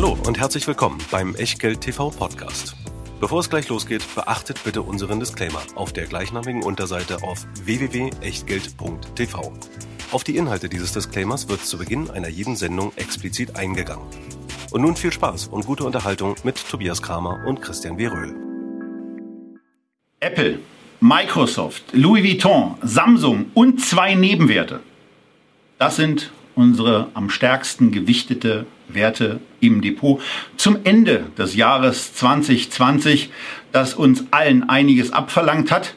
Hallo und herzlich willkommen beim Echtgeld TV Podcast. Bevor es gleich losgeht, beachtet bitte unseren Disclaimer auf der gleichnamigen Unterseite auf www.echtgeld.tv. Auf die Inhalte dieses Disclaimers wird zu Beginn einer jeden Sendung explizit eingegangen. Und nun viel Spaß und gute Unterhaltung mit Tobias Kramer und Christian W. Röhl. Apple, Microsoft, Louis Vuitton, Samsung und zwei Nebenwerte. Das sind unsere am stärksten gewichtete Werte im Depot zum Ende des Jahres 2020, das uns allen einiges abverlangt hat,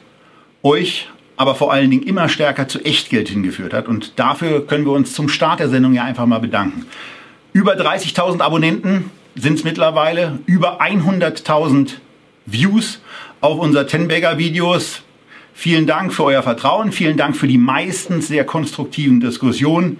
euch aber vor allen Dingen immer stärker zu Echtgeld hingeführt hat. Und dafür können wir uns zum Start der Sendung ja einfach mal bedanken. Über 30.000 Abonnenten sind es mittlerweile, über 100.000 Views auf unser Tenbagger Videos. Vielen Dank für euer Vertrauen, vielen Dank für die meistens sehr konstruktiven Diskussionen,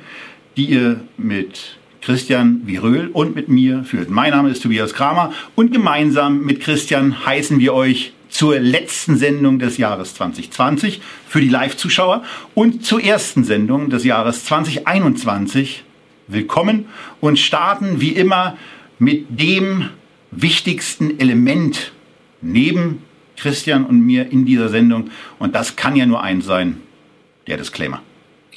die ihr mit Christian Viröl und mit mir führt. Mein Name ist Tobias Kramer und gemeinsam mit Christian heißen wir euch zur letzten Sendung des Jahres 2020 für die Live-Zuschauer und zur ersten Sendung des Jahres 2021 willkommen und starten wie immer mit dem wichtigsten Element neben Christian und mir in dieser Sendung und das kann ja nur eins sein, der Disclaimer.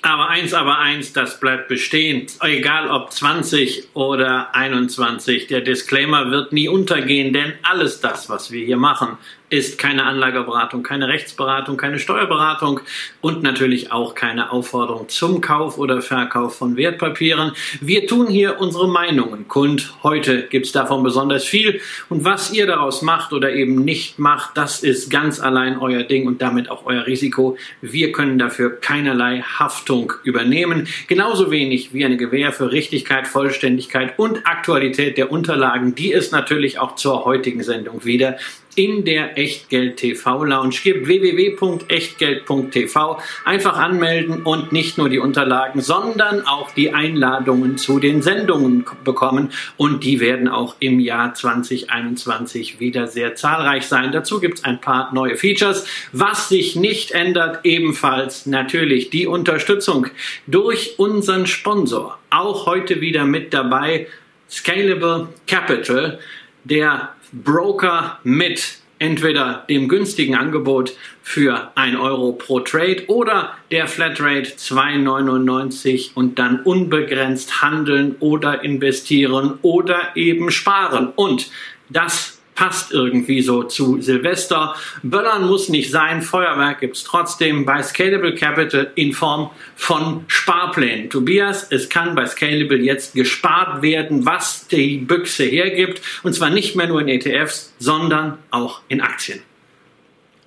Aber eins, aber eins, das bleibt bestehen. Egal ob 20 oder 21. Der Disclaimer wird nie untergehen, denn alles das, was wir hier machen, ist keine Anlageberatung, keine Rechtsberatung, keine Steuerberatung und natürlich auch keine Aufforderung zum Kauf oder Verkauf von Wertpapieren. Wir tun hier unsere Meinungen kund. Heute gibt es davon besonders viel und was ihr daraus macht oder eben nicht macht, das ist ganz allein euer Ding und damit auch euer Risiko. Wir können dafür keinerlei Haftung übernehmen, genauso wenig wie eine Gewähr für Richtigkeit, Vollständigkeit und Aktualität der Unterlagen, die es natürlich auch zur heutigen Sendung wieder in der Echtgeld TV Lounge gibt. www.echtgeld.tv. Einfach anmelden und nicht nur die Unterlagen, sondern auch die Einladungen zu den Sendungen bekommen. Und die werden auch im Jahr 2021 wieder sehr zahlreich sein. Dazu gibt es ein paar neue Features. Was sich nicht ändert, ebenfalls natürlich die Unterstützung durch unseren Sponsor. Auch heute wieder mit dabei. Scalable Capital, der Broker mit entweder dem günstigen Angebot für 1 Euro pro Trade oder der Flatrate 2,99 und dann unbegrenzt handeln oder investieren oder eben sparen. Und das passt irgendwie so zu Silvester. Böllern muss nicht sein, Feuerwerk gibt's trotzdem bei Scalable Capital in Form von Sparplänen. Tobias, es kann bei Scalable jetzt gespart werden, was die Büchse hergibt. Und zwar nicht mehr nur in ETFs, sondern auch in Aktien.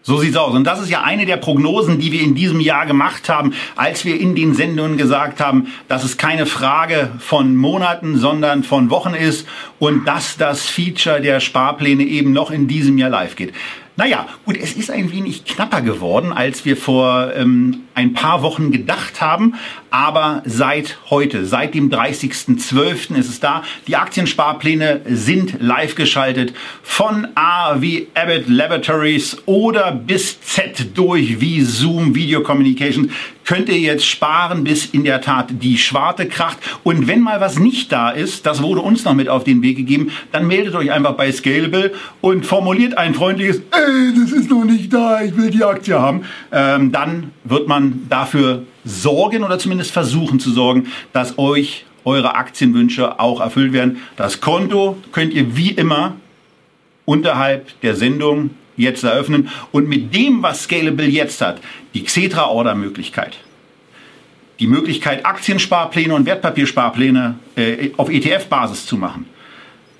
So sieht's aus. Und das ist ja eine der Prognosen, die wir in diesem Jahr gemacht haben, als wir in den Sendungen gesagt haben, dass es keine Frage von Monaten, sondern von Wochen ist und dass das Feature der Sparpläne eben noch in diesem Jahr live geht. Naja, gut, es ist ein wenig knapper geworden, als wir vor ähm, ein paar Wochen gedacht haben. Aber seit heute, seit dem 30.12. ist es da. Die Aktiensparpläne sind live geschaltet. Von A wie Abbott Laboratories oder bis Z durch wie Zoom Video Communication könnt ihr jetzt sparen, bis in der Tat die Schwarte kracht. Und wenn mal was nicht da ist, das wurde uns noch mit auf den Weg gegeben, dann meldet euch einfach bei Scalable und formuliert ein freundliches, ey, das ist noch nicht da, ich will die Aktie haben. Ähm, dann wird man dafür sorgen oder zumindest versuchen zu sorgen, dass euch eure Aktienwünsche auch erfüllt werden. Das Konto könnt ihr wie immer unterhalb der Sendung jetzt eröffnen. Und mit dem, was Scalable jetzt hat, die Xetra-Order-Möglichkeit, die Möglichkeit, Aktiensparpläne und Wertpapiersparpläne äh, auf ETF-Basis zu machen,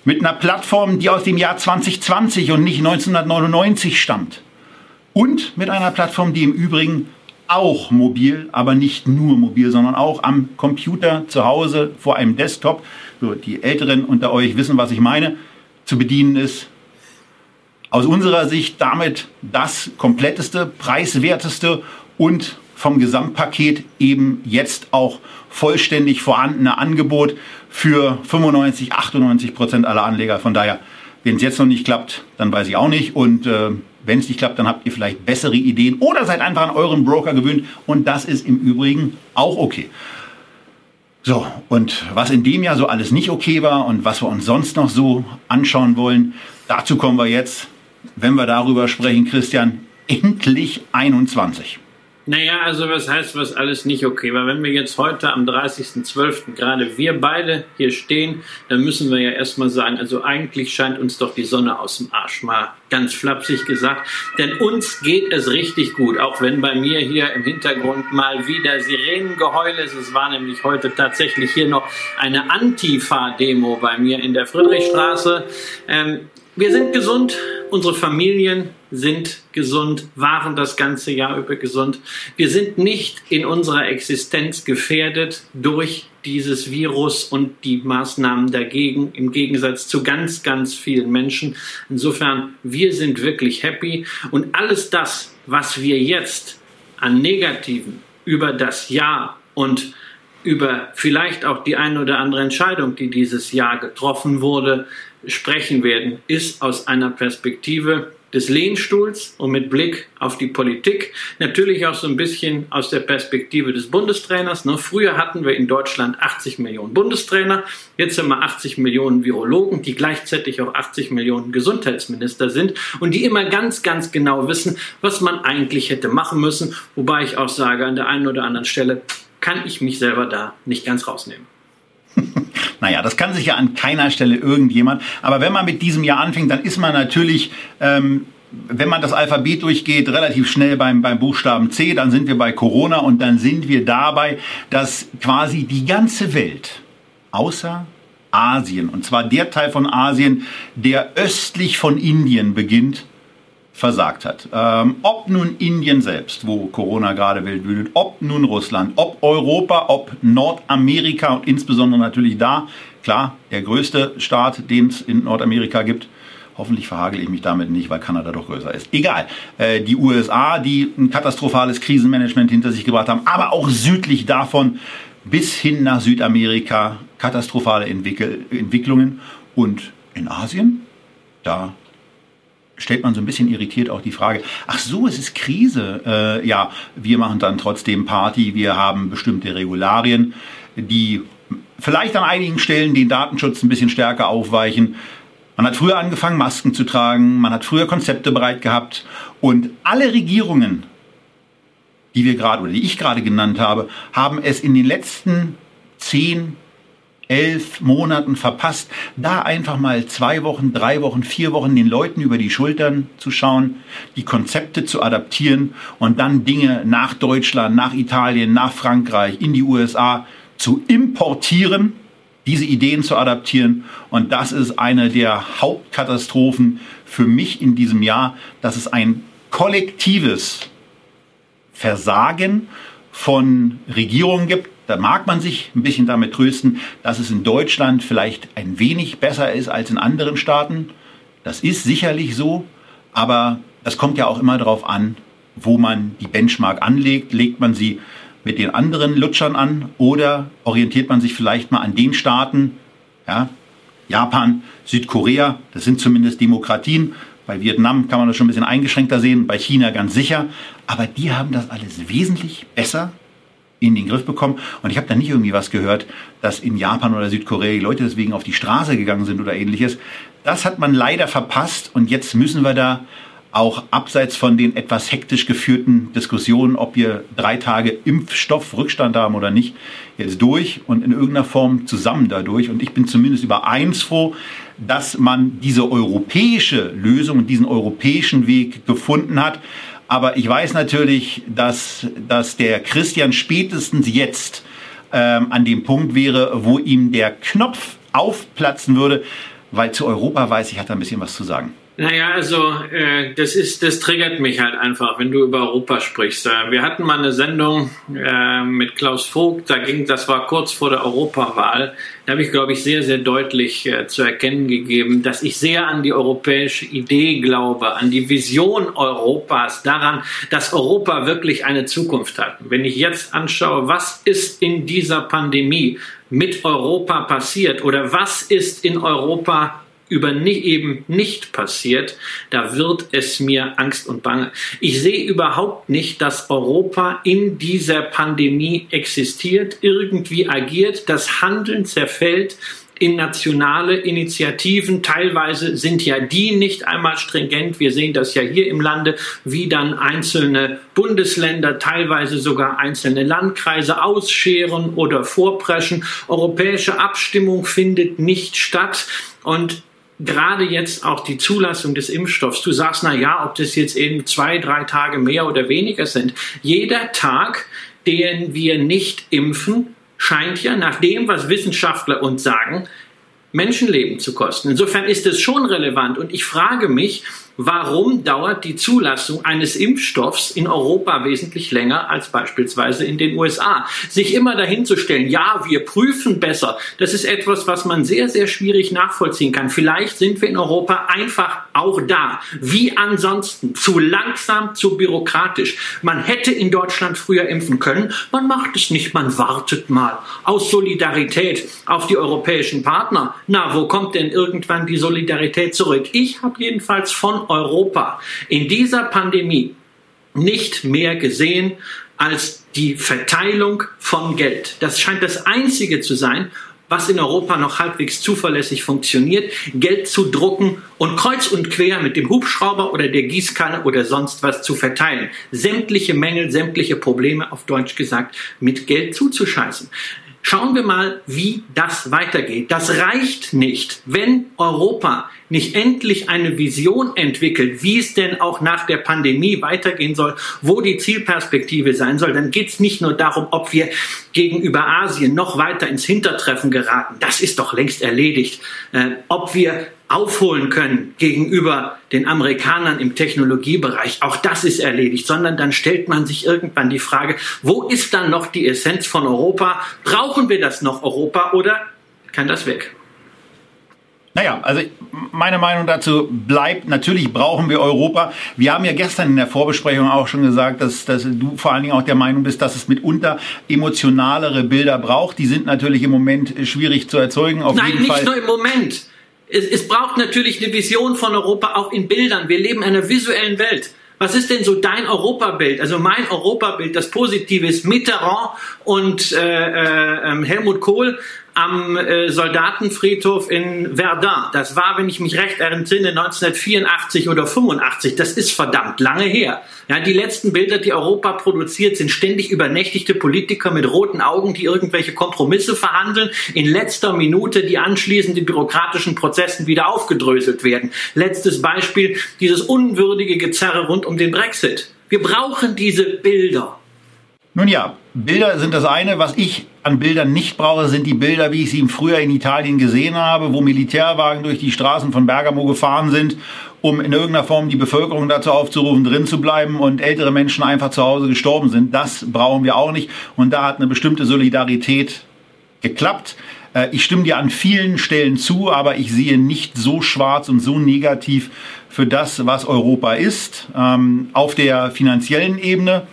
mit einer Plattform, die aus dem Jahr 2020 und nicht 1999 stammt, und mit einer Plattform, die im Übrigen auch mobil, aber nicht nur mobil, sondern auch am Computer zu Hause vor einem Desktop, so die Älteren unter euch wissen, was ich meine, zu bedienen ist, aus unserer Sicht damit das kompletteste, preiswerteste und vom Gesamtpaket eben jetzt auch vollständig vorhandene Angebot für 95, 98 Prozent aller Anleger. Von daher, wenn es jetzt noch nicht klappt, dann weiß ich auch nicht. Und äh, wenn es nicht klappt, dann habt ihr vielleicht bessere Ideen oder seid einfach an euren Broker gewöhnt. Und das ist im Übrigen auch okay. So, und was in dem Jahr so alles nicht okay war und was wir uns sonst noch so anschauen wollen, dazu kommen wir jetzt, wenn wir darüber sprechen, Christian, endlich 21. Naja, also was heißt, was alles nicht okay war? Wenn wir jetzt heute am 30.12. gerade wir beide hier stehen, dann müssen wir ja erstmal sagen, also eigentlich scheint uns doch die Sonne aus dem Arsch, mal ganz flapsig gesagt. Denn uns geht es richtig gut, auch wenn bei mir hier im Hintergrund mal wieder Sirenengeheul ist. Es war nämlich heute tatsächlich hier noch eine Antifa-Demo bei mir in der Friedrichstraße. Ähm, wir sind gesund, unsere Familien sind gesund, waren das ganze Jahr über gesund. Wir sind nicht in unserer Existenz gefährdet durch dieses Virus und die Maßnahmen dagegen, im Gegensatz zu ganz, ganz vielen Menschen. Insofern, wir sind wirklich happy und alles das, was wir jetzt an Negativen über das Jahr und über vielleicht auch die eine oder andere Entscheidung, die dieses Jahr getroffen wurde, sprechen werden, ist aus einer Perspektive des Lehnstuhls und mit Blick auf die Politik. Natürlich auch so ein bisschen aus der Perspektive des Bundestrainers. Ne? Früher hatten wir in Deutschland 80 Millionen Bundestrainer. Jetzt haben wir 80 Millionen Virologen, die gleichzeitig auch 80 Millionen Gesundheitsminister sind und die immer ganz, ganz genau wissen, was man eigentlich hätte machen müssen. Wobei ich auch sage, an der einen oder anderen Stelle kann ich mich selber da nicht ganz rausnehmen. Naja, das kann sich ja an keiner Stelle irgendjemand. Aber wenn man mit diesem Jahr anfängt, dann ist man natürlich, ähm, wenn man das Alphabet durchgeht, relativ schnell beim, beim Buchstaben C. Dann sind wir bei Corona und dann sind wir dabei, dass quasi die ganze Welt, außer Asien, und zwar der Teil von Asien, der östlich von Indien beginnt, versagt hat. Ähm, ob nun Indien selbst, wo Corona gerade wild wütet, ob nun Russland, ob Europa, ob Nordamerika und insbesondere natürlich da, klar, der größte Staat, den es in Nordamerika gibt. Hoffentlich verhagel ich mich damit nicht, weil Kanada doch größer ist. Egal. Äh, die USA, die ein katastrophales Krisenmanagement hinter sich gebracht haben, aber auch südlich davon bis hin nach Südamerika katastrophale Entwickel Entwicklungen. Und in Asien, da stellt man so ein bisschen irritiert auch die Frage, ach so, es ist Krise. Äh, ja, wir machen dann trotzdem Party, wir haben bestimmte Regularien, die vielleicht an einigen Stellen den Datenschutz ein bisschen stärker aufweichen. Man hat früher angefangen, Masken zu tragen, man hat früher Konzepte bereit gehabt und alle Regierungen, die wir gerade oder die ich gerade genannt habe, haben es in den letzten zehn, elf Monaten verpasst, da einfach mal zwei Wochen, drei Wochen, vier Wochen den Leuten über die Schultern zu schauen, die Konzepte zu adaptieren und dann Dinge nach Deutschland, nach Italien, nach Frankreich, in die USA zu importieren, diese Ideen zu adaptieren. Und das ist eine der Hauptkatastrophen für mich in diesem Jahr, dass es ein kollektives Versagen von Regierungen gibt, da mag man sich ein bisschen damit trösten, dass es in Deutschland vielleicht ein wenig besser ist als in anderen Staaten. Das ist sicherlich so, aber das kommt ja auch immer darauf an, wo man die Benchmark anlegt. Legt man sie mit den anderen Lutschern an oder orientiert man sich vielleicht mal an den Staaten, ja, Japan, Südkorea, das sind zumindest Demokratien. Bei Vietnam kann man das schon ein bisschen eingeschränkter sehen, bei China ganz sicher. Aber die haben das alles wesentlich besser in den Griff bekommen. Und ich habe da nicht irgendwie was gehört, dass in Japan oder Südkorea die Leute deswegen auf die Straße gegangen sind oder ähnliches. Das hat man leider verpasst und jetzt müssen wir da auch abseits von den etwas hektisch geführten Diskussionen, ob wir drei Tage Impfstoffrückstand haben oder nicht, jetzt durch und in irgendeiner Form zusammen dadurch. Und ich bin zumindest über eins froh, dass man diese europäische Lösung und diesen europäischen Weg gefunden hat. Aber ich weiß natürlich, dass, dass der Christian spätestens jetzt ähm, an dem Punkt wäre, wo ihm der Knopf aufplatzen würde, weil zu Europa weiß ich, hat er ein bisschen was zu sagen. Naja, also äh, das ist, das triggert mich halt einfach, wenn du über Europa sprichst. Äh, wir hatten mal eine Sendung äh, mit Klaus Vogt, da ging, das war kurz vor der Europawahl. Da habe ich, glaube ich, sehr, sehr deutlich äh, zu erkennen gegeben, dass ich sehr an die europäische Idee glaube, an die Vision Europas, daran, dass Europa wirklich eine Zukunft hat. Wenn ich jetzt anschaue, was ist in dieser Pandemie mit Europa passiert oder was ist in Europa über nicht, eben nicht passiert, da wird es mir Angst und Bange. Ich sehe überhaupt nicht, dass Europa in dieser Pandemie existiert, irgendwie agiert, das Handeln zerfällt in nationale Initiativen. Teilweise sind ja die nicht einmal stringent. Wir sehen das ja hier im Lande, wie dann einzelne Bundesländer, teilweise sogar einzelne Landkreise ausscheren oder vorpreschen. Europäische Abstimmung findet nicht statt. Und gerade jetzt auch die Zulassung des Impfstoffs. Du sagst, na ja, ob das jetzt eben zwei, drei Tage mehr oder weniger sind. Jeder Tag, den wir nicht impfen, scheint ja nach dem, was Wissenschaftler uns sagen, Menschenleben zu kosten. Insofern ist es schon relevant und ich frage mich, warum dauert die Zulassung eines Impfstoffs in Europa wesentlich länger als beispielsweise in den USA? Sich immer dahin zu stellen, ja, wir prüfen besser, das ist etwas, was man sehr, sehr schwierig nachvollziehen kann. Vielleicht sind wir in Europa einfach auch da, wie ansonsten, zu langsam, zu bürokratisch. Man hätte in Deutschland früher impfen können, man macht es nicht, man wartet mal aus Solidarität auf die europäischen Partner. Na, wo kommt denn irgendwann die Solidarität zurück? Ich habe jedenfalls von Europa in dieser Pandemie nicht mehr gesehen als die Verteilung von Geld. Das scheint das Einzige zu sein, was in Europa noch halbwegs zuverlässig funktioniert, Geld zu drucken und kreuz und quer mit dem Hubschrauber oder der Gießkanne oder sonst was zu verteilen. Sämtliche Mängel, sämtliche Probleme, auf Deutsch gesagt, mit Geld zuzuscheißen. Schauen wir mal, wie das weitergeht. Das reicht nicht, wenn Europa nicht endlich eine Vision entwickelt, wie es denn auch nach der Pandemie weitergehen soll, wo die Zielperspektive sein soll, dann geht es nicht nur darum, ob wir gegenüber Asien noch weiter ins Hintertreffen geraten. Das ist doch längst erledigt. Äh, ob wir aufholen können gegenüber den Amerikanern im Technologiebereich. Auch das ist erledigt, sondern dann stellt man sich irgendwann die Frage, wo ist dann noch die Essenz von Europa? Brauchen wir das noch Europa oder kann das weg? Naja, also meine Meinung dazu bleibt, natürlich brauchen wir Europa. Wir haben ja gestern in der Vorbesprechung auch schon gesagt, dass, dass du vor allen Dingen auch der Meinung bist, dass es mitunter emotionalere Bilder braucht. Die sind natürlich im Moment schwierig zu erzeugen. Auf Nein, nicht Fall. nur im Moment es, es braucht natürlich eine Vision von Europa auch in Bildern. Wir leben in einer visuellen Welt. Was ist denn so dein Europabild? Also mein Europabild, das Positive ist Mitterrand und äh, äh, ähm, Helmut Kohl am äh, Soldatenfriedhof in Verdun. Das war, wenn ich mich recht entsinne, 1984 oder 85. Das ist verdammt lange her. Ja, die letzten Bilder, die Europa produziert, sind ständig übernächtigte Politiker mit roten Augen, die irgendwelche Kompromisse verhandeln, in letzter Minute die anschließenden bürokratischen Prozessen wieder aufgedröselt werden. Letztes Beispiel, dieses unwürdige Gezerre rund um den Brexit. Wir brauchen diese Bilder. Nun ja, Bilder sind das eine. Was ich an Bildern nicht brauche, sind die Bilder, wie ich sie im Frühjahr in Italien gesehen habe, wo Militärwagen durch die Straßen von Bergamo gefahren sind, um in irgendeiner Form die Bevölkerung dazu aufzurufen, drin zu bleiben und ältere Menschen einfach zu Hause gestorben sind. Das brauchen wir auch nicht. Und da hat eine bestimmte Solidarität geklappt. Äh, ich stimme dir an vielen Stellen zu, aber ich sehe nicht so schwarz und so negativ für das, was Europa ist. Ähm, auf der finanziellen Ebene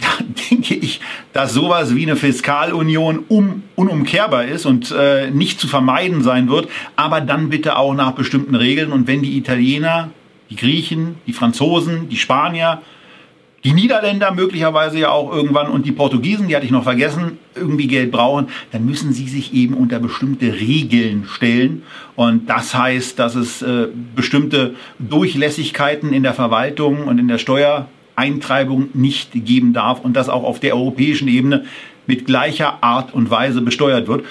da denke ich, dass sowas wie eine Fiskalunion um, unumkehrbar ist und äh, nicht zu vermeiden sein wird, aber dann bitte auch nach bestimmten Regeln. Und wenn die Italiener, die Griechen, die Franzosen, die Spanier, die Niederländer möglicherweise ja auch irgendwann und die Portugiesen, die hatte ich noch vergessen, irgendwie Geld brauchen, dann müssen sie sich eben unter bestimmte Regeln stellen. Und das heißt, dass es äh, bestimmte Durchlässigkeiten in der Verwaltung und in der Steuer Eintreibung nicht geben darf und das auch auf der europäischen Ebene mit gleicher Art und Weise besteuert wird.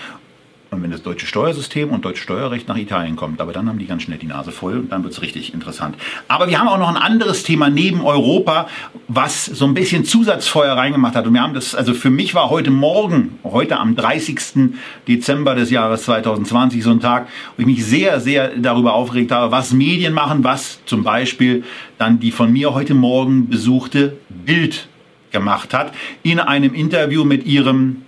Und wenn das deutsche Steuersystem und deutsche Steuerrecht nach Italien kommt, aber dann haben die ganz schnell die Nase voll und dann wird es richtig interessant. Aber wir haben auch noch ein anderes Thema neben Europa, was so ein bisschen Zusatzfeuer reingemacht hat. Und wir haben das, also für mich war heute Morgen, heute am 30. Dezember des Jahres 2020 so ein Tag, wo ich mich sehr, sehr darüber aufgeregt habe, was Medien machen, was zum Beispiel dann die von mir heute Morgen besuchte Bild gemacht hat, in einem Interview mit ihrem,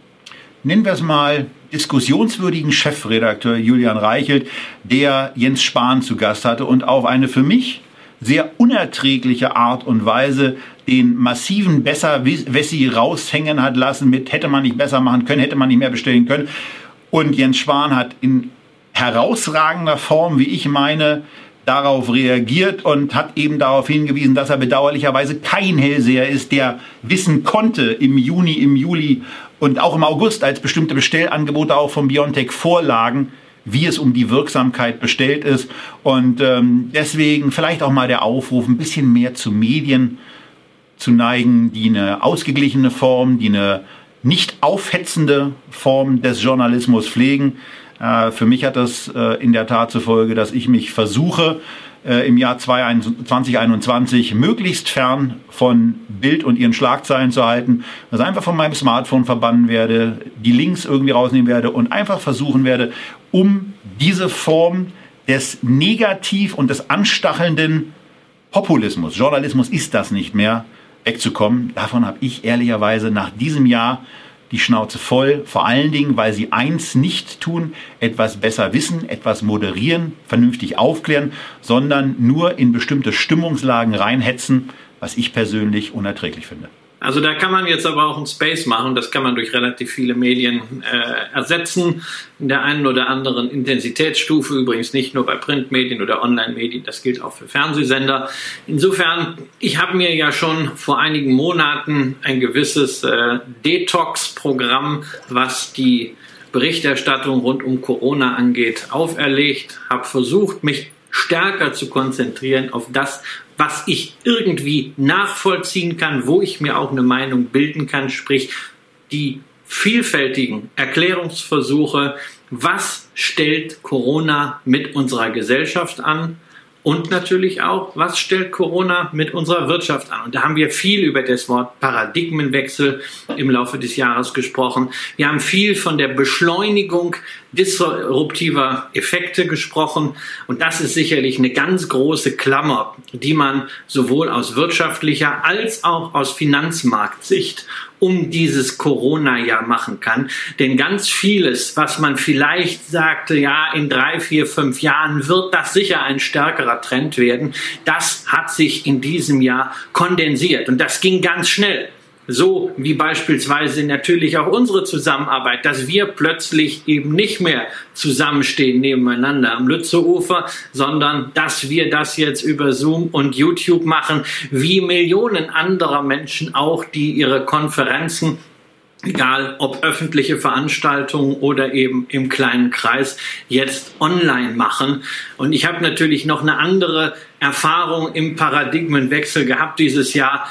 nennen wir es mal, diskussionswürdigen Chefredakteur Julian Reichelt, der Jens Spahn zu Gast hatte und auf eine für mich sehr unerträgliche Art und Weise den massiven Besser-Wessi raushängen hat lassen mit hätte man nicht besser machen können, hätte man nicht mehr bestellen können. Und Jens Spahn hat in herausragender Form, wie ich meine, darauf reagiert und hat eben darauf hingewiesen, dass er bedauerlicherweise kein Hellseher ist, der wissen konnte im Juni, im Juli und auch im August, als bestimmte Bestellangebote auch von Biontech vorlagen, wie es um die Wirksamkeit bestellt ist. Und ähm, deswegen vielleicht auch mal der Aufruf, ein bisschen mehr zu Medien zu neigen, die eine ausgeglichene Form, die eine nicht aufhetzende Form des Journalismus pflegen. Äh, für mich hat das äh, in der Tat zur Folge, dass ich mich versuche, äh, im Jahr 2021 möglichst fern von Bild und ihren Schlagzeilen zu halten, also einfach von meinem Smartphone verbannen werde, die Links irgendwie rausnehmen werde und einfach versuchen werde, um diese Form des negativ und des anstachelnden Populismus, Journalismus ist das nicht mehr, wegzukommen. Davon habe ich ehrlicherweise nach diesem Jahr die Schnauze voll, vor allen Dingen, weil sie eins nicht tun, etwas besser wissen, etwas moderieren, vernünftig aufklären, sondern nur in bestimmte Stimmungslagen reinhetzen, was ich persönlich unerträglich finde. Also da kann man jetzt aber auch einen Space machen. Das kann man durch relativ viele Medien äh, ersetzen. In der einen oder anderen Intensitätsstufe, übrigens nicht nur bei Printmedien oder Online-Medien, das gilt auch für Fernsehsender. Insofern, ich habe mir ja schon vor einigen Monaten ein gewisses äh, Detox-Programm, was die Berichterstattung rund um Corona angeht, auferlegt, habe versucht, mich stärker zu konzentrieren auf das, was ich irgendwie nachvollziehen kann, wo ich mir auch eine Meinung bilden kann, sprich die vielfältigen Erklärungsversuche, was stellt Corona mit unserer Gesellschaft an, und natürlich auch, was stellt Corona mit unserer Wirtschaft an? Und da haben wir viel über das Wort Paradigmenwechsel im Laufe des Jahres gesprochen. Wir haben viel von der Beschleunigung disruptiver Effekte gesprochen. Und das ist sicherlich eine ganz große Klammer, die man sowohl aus wirtschaftlicher als auch aus Finanzmarktsicht um dieses Corona-Jahr machen kann. Denn ganz vieles, was man vielleicht sagte, ja, in drei, vier, fünf Jahren wird das sicher ein stärkerer Trend werden, das hat sich in diesem Jahr kondensiert. Und das ging ganz schnell. So wie beispielsweise natürlich auch unsere Zusammenarbeit, dass wir plötzlich eben nicht mehr zusammenstehen nebeneinander am Lützeufer, sondern dass wir das jetzt über Zoom und YouTube machen, wie Millionen anderer Menschen auch, die ihre Konferenzen egal ob öffentliche Veranstaltungen oder eben im kleinen Kreis, jetzt online machen. Und ich habe natürlich noch eine andere Erfahrung im Paradigmenwechsel gehabt dieses Jahr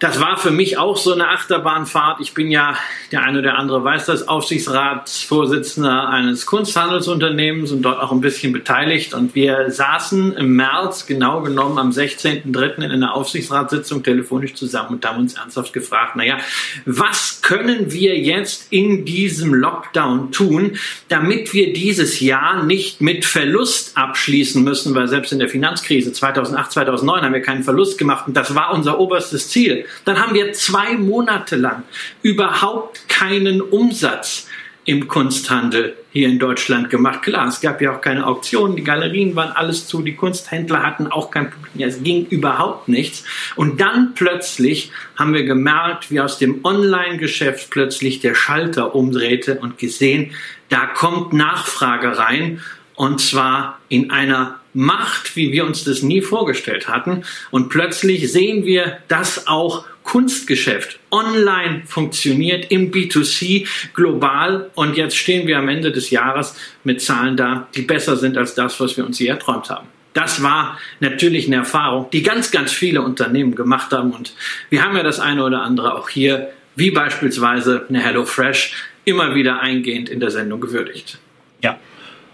das war für mich auch so eine Achterbahnfahrt. Ich bin ja, der eine oder andere weiß das, Aufsichtsratsvorsitzender eines Kunsthandelsunternehmens und dort auch ein bisschen beteiligt. Und wir saßen im März, genau genommen am 16.03. in einer Aufsichtsratssitzung telefonisch zusammen und haben uns ernsthaft gefragt, naja, was können wir jetzt in diesem Lockdown tun, damit wir dieses Jahr nicht mit Verlust abschließen müssen, weil selbst in der Finanzkrise 2008, 2009 haben wir keinen Verlust gemacht und das war unser oberstes Ziel dann haben wir zwei Monate lang überhaupt keinen Umsatz im Kunsthandel hier in Deutschland gemacht. Klar, es gab ja auch keine Auktionen, die Galerien waren alles zu, die Kunsthändler hatten auch kein Publikum, es ging überhaupt nichts. Und dann plötzlich haben wir gemerkt, wie aus dem Online-Geschäft plötzlich der Schalter umdrehte und gesehen, da kommt Nachfrage rein und zwar in einer Macht, wie wir uns das nie vorgestellt hatten. Und plötzlich sehen wir, dass auch Kunstgeschäft online funktioniert im B2C global. Und jetzt stehen wir am Ende des Jahres mit Zahlen da, die besser sind als das, was wir uns je erträumt haben. Das war natürlich eine Erfahrung, die ganz, ganz viele Unternehmen gemacht haben. Und wir haben ja das eine oder andere auch hier, wie beispielsweise eine HelloFresh, immer wieder eingehend in der Sendung gewürdigt. Ja,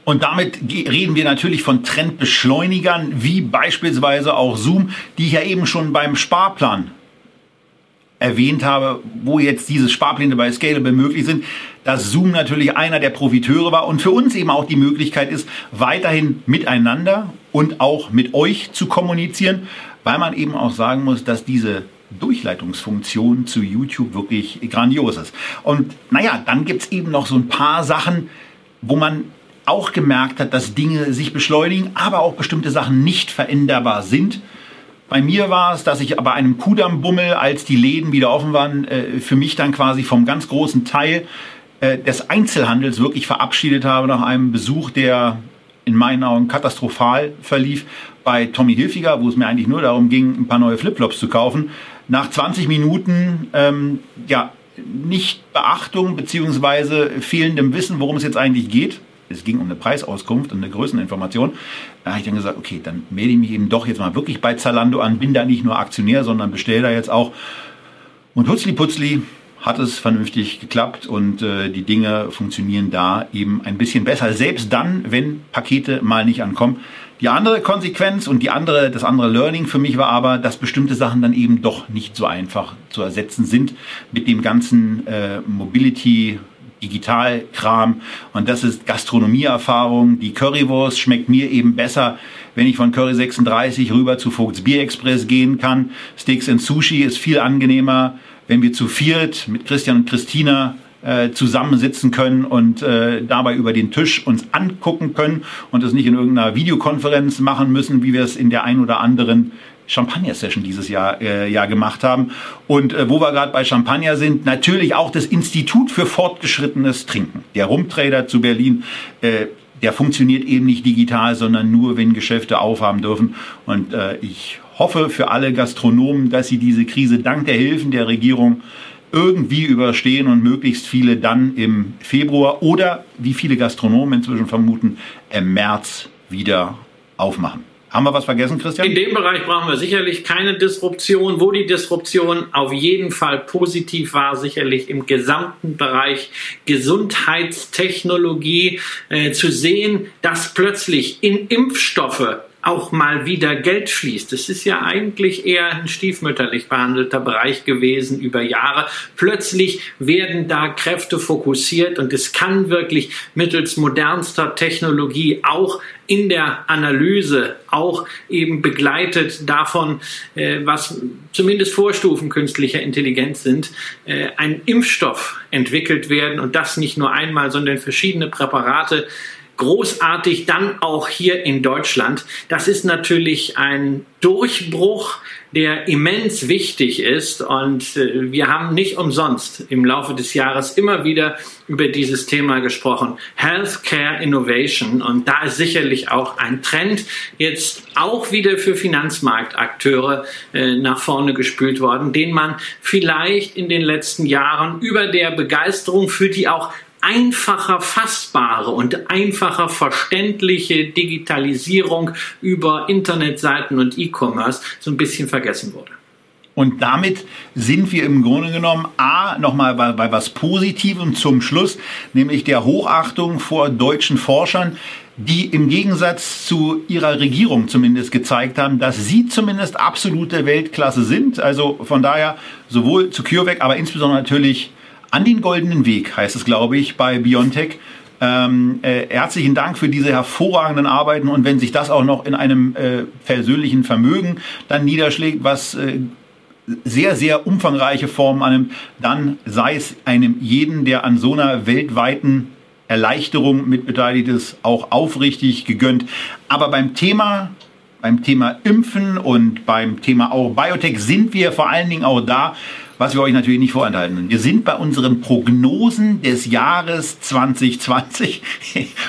und damit reden wir natürlich von Trendbeschleunigern, wie beispielsweise auch Zoom, die ich ja eben schon beim Sparplan erwähnt habe, wo jetzt diese Sparpläne bei Scalable möglich sind, dass Zoom natürlich einer der Profiteure war und für uns eben auch die Möglichkeit ist, weiterhin miteinander und auch mit euch zu kommunizieren, weil man eben auch sagen muss, dass diese Durchleitungsfunktion zu YouTube wirklich grandios ist. Und naja, dann gibt's eben noch so ein paar Sachen, wo man auch gemerkt hat, dass Dinge sich beschleunigen, aber auch bestimmte Sachen nicht veränderbar sind. Bei mir war es, dass ich bei einem Kudamm-Bummel, als die Läden wieder offen waren, äh, für mich dann quasi vom ganz großen Teil äh, des Einzelhandels wirklich verabschiedet habe nach einem Besuch, der in meinen Augen katastrophal verlief bei Tommy Hilfiger, wo es mir eigentlich nur darum ging, ein paar neue Flipflops zu kaufen. Nach 20 Minuten ähm, ja, nicht Beachtung beziehungsweise fehlendem Wissen, worum es jetzt eigentlich geht. Es ging um eine Preisauskunft und eine Größeninformation. Da habe ich dann gesagt, okay, dann melde ich mich eben doch jetzt mal wirklich bei Zalando an, bin da nicht nur Aktionär, sondern bestelle da jetzt auch. Und hutzli putzli hat es vernünftig geklappt und äh, die Dinge funktionieren da eben ein bisschen besser, selbst dann, wenn Pakete mal nicht ankommen. Die andere Konsequenz und die andere, das andere Learning für mich war aber, dass bestimmte Sachen dann eben doch nicht so einfach zu ersetzen sind mit dem ganzen äh, Mobility Digitalkram und das ist Gastronomieerfahrung. Die Currywurst schmeckt mir eben besser, wenn ich von Curry 36 rüber zu Vogts Bier Express gehen kann. Steaks and Sushi ist viel angenehmer, wenn wir zu viert mit Christian und Christina äh, zusammensitzen können und äh, dabei über den Tisch uns angucken können und es nicht in irgendeiner Videokonferenz machen müssen, wie wir es in der ein oder anderen Champagner-Session dieses Jahr, äh, Jahr gemacht haben. Und äh, wo wir gerade bei Champagner sind, natürlich auch das Institut für fortgeschrittenes Trinken. Der Rumtrader zu Berlin, äh, der funktioniert eben nicht digital, sondern nur, wenn Geschäfte aufhaben dürfen. Und äh, ich hoffe für alle Gastronomen, dass sie diese Krise dank der Hilfen der Regierung irgendwie überstehen und möglichst viele dann im Februar oder wie viele Gastronomen inzwischen vermuten, im März wieder aufmachen. Haben wir was vergessen, Christian? In dem Bereich brauchen wir sicherlich keine Disruption. Wo die Disruption auf jeden Fall positiv war, sicherlich im gesamten Bereich Gesundheitstechnologie äh, zu sehen, dass plötzlich in Impfstoffe auch mal wieder Geld fließt. Es ist ja eigentlich eher ein stiefmütterlich behandelter Bereich gewesen über Jahre. Plötzlich werden da Kräfte fokussiert und es kann wirklich mittels modernster Technologie auch in der Analyse auch eben begleitet davon, äh, was zumindest Vorstufen künstlicher Intelligenz sind, äh, ein Impfstoff entwickelt werden und das nicht nur einmal, sondern verschiedene Präparate großartig dann auch hier in Deutschland. Das ist natürlich ein Durchbruch, der immens wichtig ist. Und äh, wir haben nicht umsonst im Laufe des Jahres immer wieder über dieses Thema gesprochen. Healthcare Innovation. Und da ist sicherlich auch ein Trend jetzt auch wieder für Finanzmarktakteure äh, nach vorne gespült worden, den man vielleicht in den letzten Jahren über der Begeisterung für die auch einfacher fassbare und einfacher verständliche Digitalisierung über Internetseiten und E-Commerce so ein bisschen vergessen wurde. Und damit sind wir im Grunde genommen A, nochmal bei, bei was Positivem zum Schluss, nämlich der Hochachtung vor deutschen Forschern, die im Gegensatz zu ihrer Regierung zumindest gezeigt haben, dass sie zumindest absolute Weltklasse sind. Also von daher sowohl zu CureVac, aber insbesondere natürlich an den goldenen Weg, heißt es, glaube ich, bei Biontech. Ähm, äh, herzlichen Dank für diese hervorragenden Arbeiten und wenn sich das auch noch in einem äh, persönlichen Vermögen dann niederschlägt, was äh, sehr, sehr umfangreiche Formen annimmt, dann sei es einem jeden, der an so einer weltweiten Erleichterung mitbeteiligt ist, auch aufrichtig gegönnt. Aber beim Thema beim Thema Impfen und beim Thema auch Biotech sind wir vor allen Dingen auch da, was wir euch natürlich nicht vorenthalten. Wir sind bei unseren Prognosen des Jahres 2020.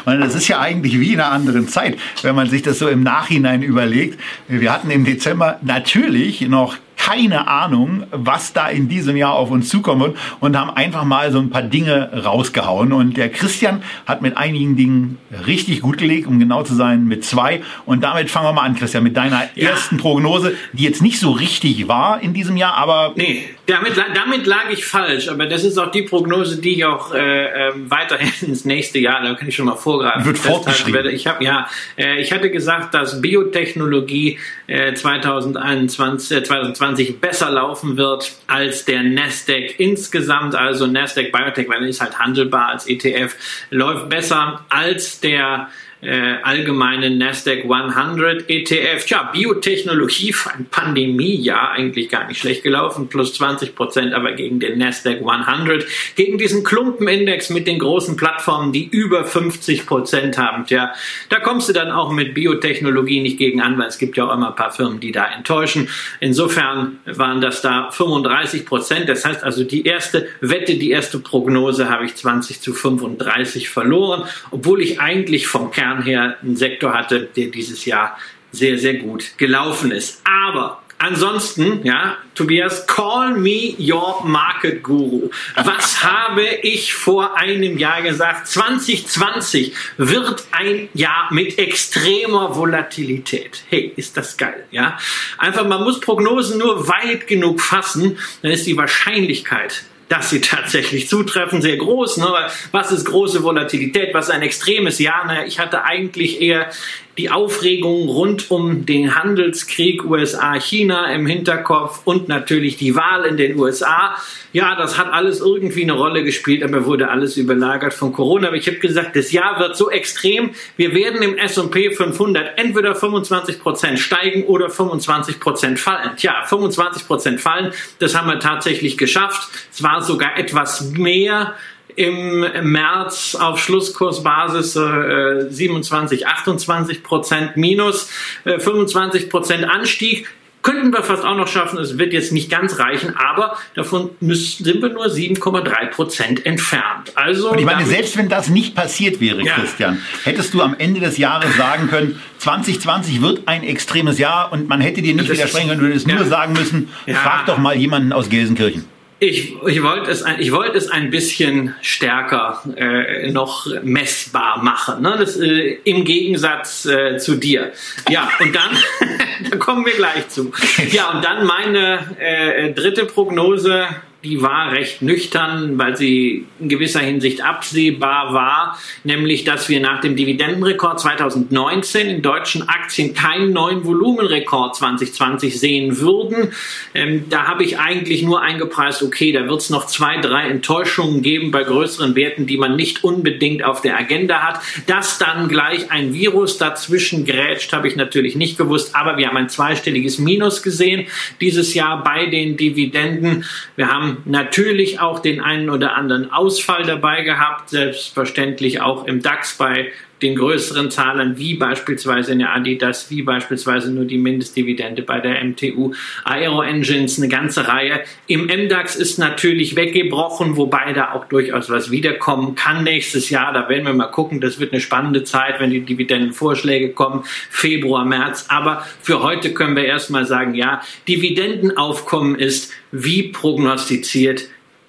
Und das ist ja eigentlich wie in einer anderen Zeit, wenn man sich das so im Nachhinein überlegt. Wir hatten im Dezember natürlich noch keine Ahnung, was da in diesem Jahr auf uns zukommen wird und haben einfach mal so ein paar Dinge rausgehauen. Und der Christian hat mit einigen Dingen richtig gut gelegt, um genau zu sein, mit zwei. Und damit fangen wir mal an, Christian, mit deiner ja. ersten Prognose, die jetzt nicht so richtig war in diesem Jahr, aber... Nee, damit, damit lag ich falsch, aber das ist auch die Prognose, die ich auch äh, ähm, weiterhin ins nächste Jahr, da kann ich schon mal vorgreifen, wird fortgeschrieben. Ich habe ja, äh, ich hatte gesagt, dass Biotechnologie äh, 2021, äh, 2020 besser laufen wird als der Nasdaq insgesamt, also Nasdaq Biotech, weil er ist halt handelbar als ETF, läuft besser als der äh, allgemeinen Nasdaq 100 ETF. Tja, Biotechnologie für ein Pandemiejahr eigentlich gar nicht schlecht gelaufen, plus 20 Prozent, aber gegen den Nasdaq 100, gegen diesen Klumpenindex mit den großen Plattformen, die über 50 Prozent haben. Tja, da kommst du dann auch mit Biotechnologie nicht gegen an, weil es gibt ja auch immer ein paar Firmen, die da enttäuschen. Insofern waren das da 35 Prozent. Das heißt also, die erste Wette, die erste Prognose habe ich 20 zu 35 verloren, obwohl ich eigentlich vom Kern Kern her einen Sektor hatte, der dieses Jahr sehr, sehr gut gelaufen ist. Aber Ansonsten, ja, Tobias, call me your market guru. Was habe ich vor einem Jahr gesagt? 2020 wird ein Jahr mit extremer Volatilität. Hey, ist das geil, ja? Einfach, man muss Prognosen nur weit genug fassen, dann ist die Wahrscheinlichkeit, dass sie tatsächlich zutreffen, sehr groß. Ne? Was ist große Volatilität? Was ist ein extremes Jahr? Ne? Ich hatte eigentlich eher die Aufregung rund um den Handelskrieg USA-China im Hinterkopf und natürlich die Wahl in den USA. Ja, das hat alles irgendwie eine Rolle gespielt, aber wurde alles überlagert von Corona. Aber ich habe gesagt, das Jahr wird so extrem. Wir werden im S&P 500 entweder 25 Prozent steigen oder 25 Prozent fallen. Tja, 25 Prozent fallen, das haben wir tatsächlich geschafft. Es war sogar etwas mehr im März auf Schlusskursbasis äh, 27, 28 Prozent minus, äh, 25 Prozent Anstieg. Könnten wir fast auch noch schaffen. Es wird jetzt nicht ganz reichen, aber davon müssen, sind wir nur 7,3 Prozent entfernt. Also Und ich meine, selbst wenn das nicht passiert wäre, ja. Christian, hättest du am Ende des Jahres sagen können, 2020 wird ein extremes Jahr und man hätte dir nicht widersprechen können, du hättest ja. nur sagen müssen, ja. frag doch mal jemanden aus Gelsenkirchen. Ich, ich wollte es, ein, ich wollte es ein bisschen stärker äh, noch messbar machen, ne? das, äh, im Gegensatz äh, zu dir. Ja, und dann, da kommen wir gleich zu. Ja, und dann meine äh, dritte Prognose, die war recht nüchtern, weil sie in gewisser Hinsicht absehbar war, nämlich dass wir nach dem Dividendenrekord 2019 in deutschen Aktien keinen neuen Volumenrekord 2020 sehen würden. Ähm, da habe ich eigentlich nur eingepreist, okay, da wird es noch zwei, drei Enttäuschungen geben bei größeren Werten, die man nicht unbedingt auf der Agenda hat. Dass dann gleich ein Virus dazwischen grätscht, habe ich natürlich nicht gewusst, aber wir haben ein zweistelliges Minus gesehen dieses Jahr bei den Dividenden. Wir haben natürlich auch den einen oder anderen Ausfall dabei gehabt, selbstverständlich auch im DAX bei den größeren Zahlen, wie beispielsweise in der Adidas, wie beispielsweise nur die Mindestdividende bei der MTU, Aero Engines, eine ganze Reihe. Im MDAX ist natürlich weggebrochen, wobei da auch durchaus was wiederkommen kann nächstes Jahr. Da werden wir mal gucken. Das wird eine spannende Zeit, wenn die Dividendenvorschläge kommen, Februar, März. Aber für heute können wir erstmal sagen, ja, Dividendenaufkommen ist wie prognostiziert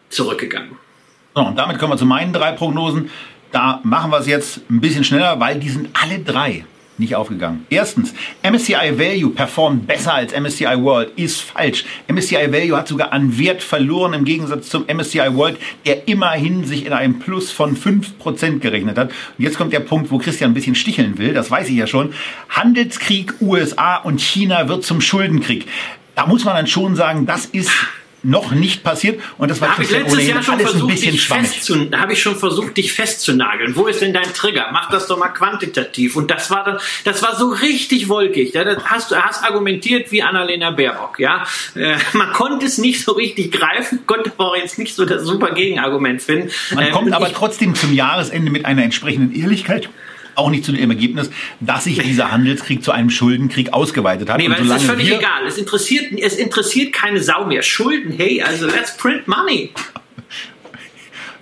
zurückgegangen. So, und damit kommen wir zu meinen drei Prognosen. Da machen wir es jetzt ein bisschen schneller, weil die sind alle drei nicht aufgegangen. Erstens, MSCI Value performt besser als MSCI World, ist falsch. MSCI Value hat sogar an Wert verloren im Gegensatz zum MSCI World, der immerhin sich in einem Plus von 5% gerechnet hat. Und jetzt kommt der Punkt, wo Christian ein bisschen sticheln will, das weiß ich ja schon. Handelskrieg USA und China wird zum Schuldenkrieg. Da muss man dann schon sagen, das ist noch nicht passiert und das war da Christian letztes Jahr schon alles versucht, ein bisschen schwammig. Da habe ich schon versucht, dich festzunageln. Wo ist denn dein Trigger? Mach das doch mal quantitativ. Und das war dann, das war so richtig wolkig. Ja, das hast du hast argumentiert wie Annalena Baerbock. Ja, äh, man konnte es nicht so richtig greifen, konnte aber auch jetzt nicht so das super Gegenargument finden. Man ähm, kommt aber trotzdem zum Jahresende mit einer entsprechenden Ehrlichkeit auch nicht zu dem Ergebnis, dass sich dieser Handelskrieg zu einem Schuldenkrieg ausgeweitet hat. Nee, weil es ist völlig egal. Es interessiert, es interessiert keine Sau mehr. Schulden, hey, also let's print money.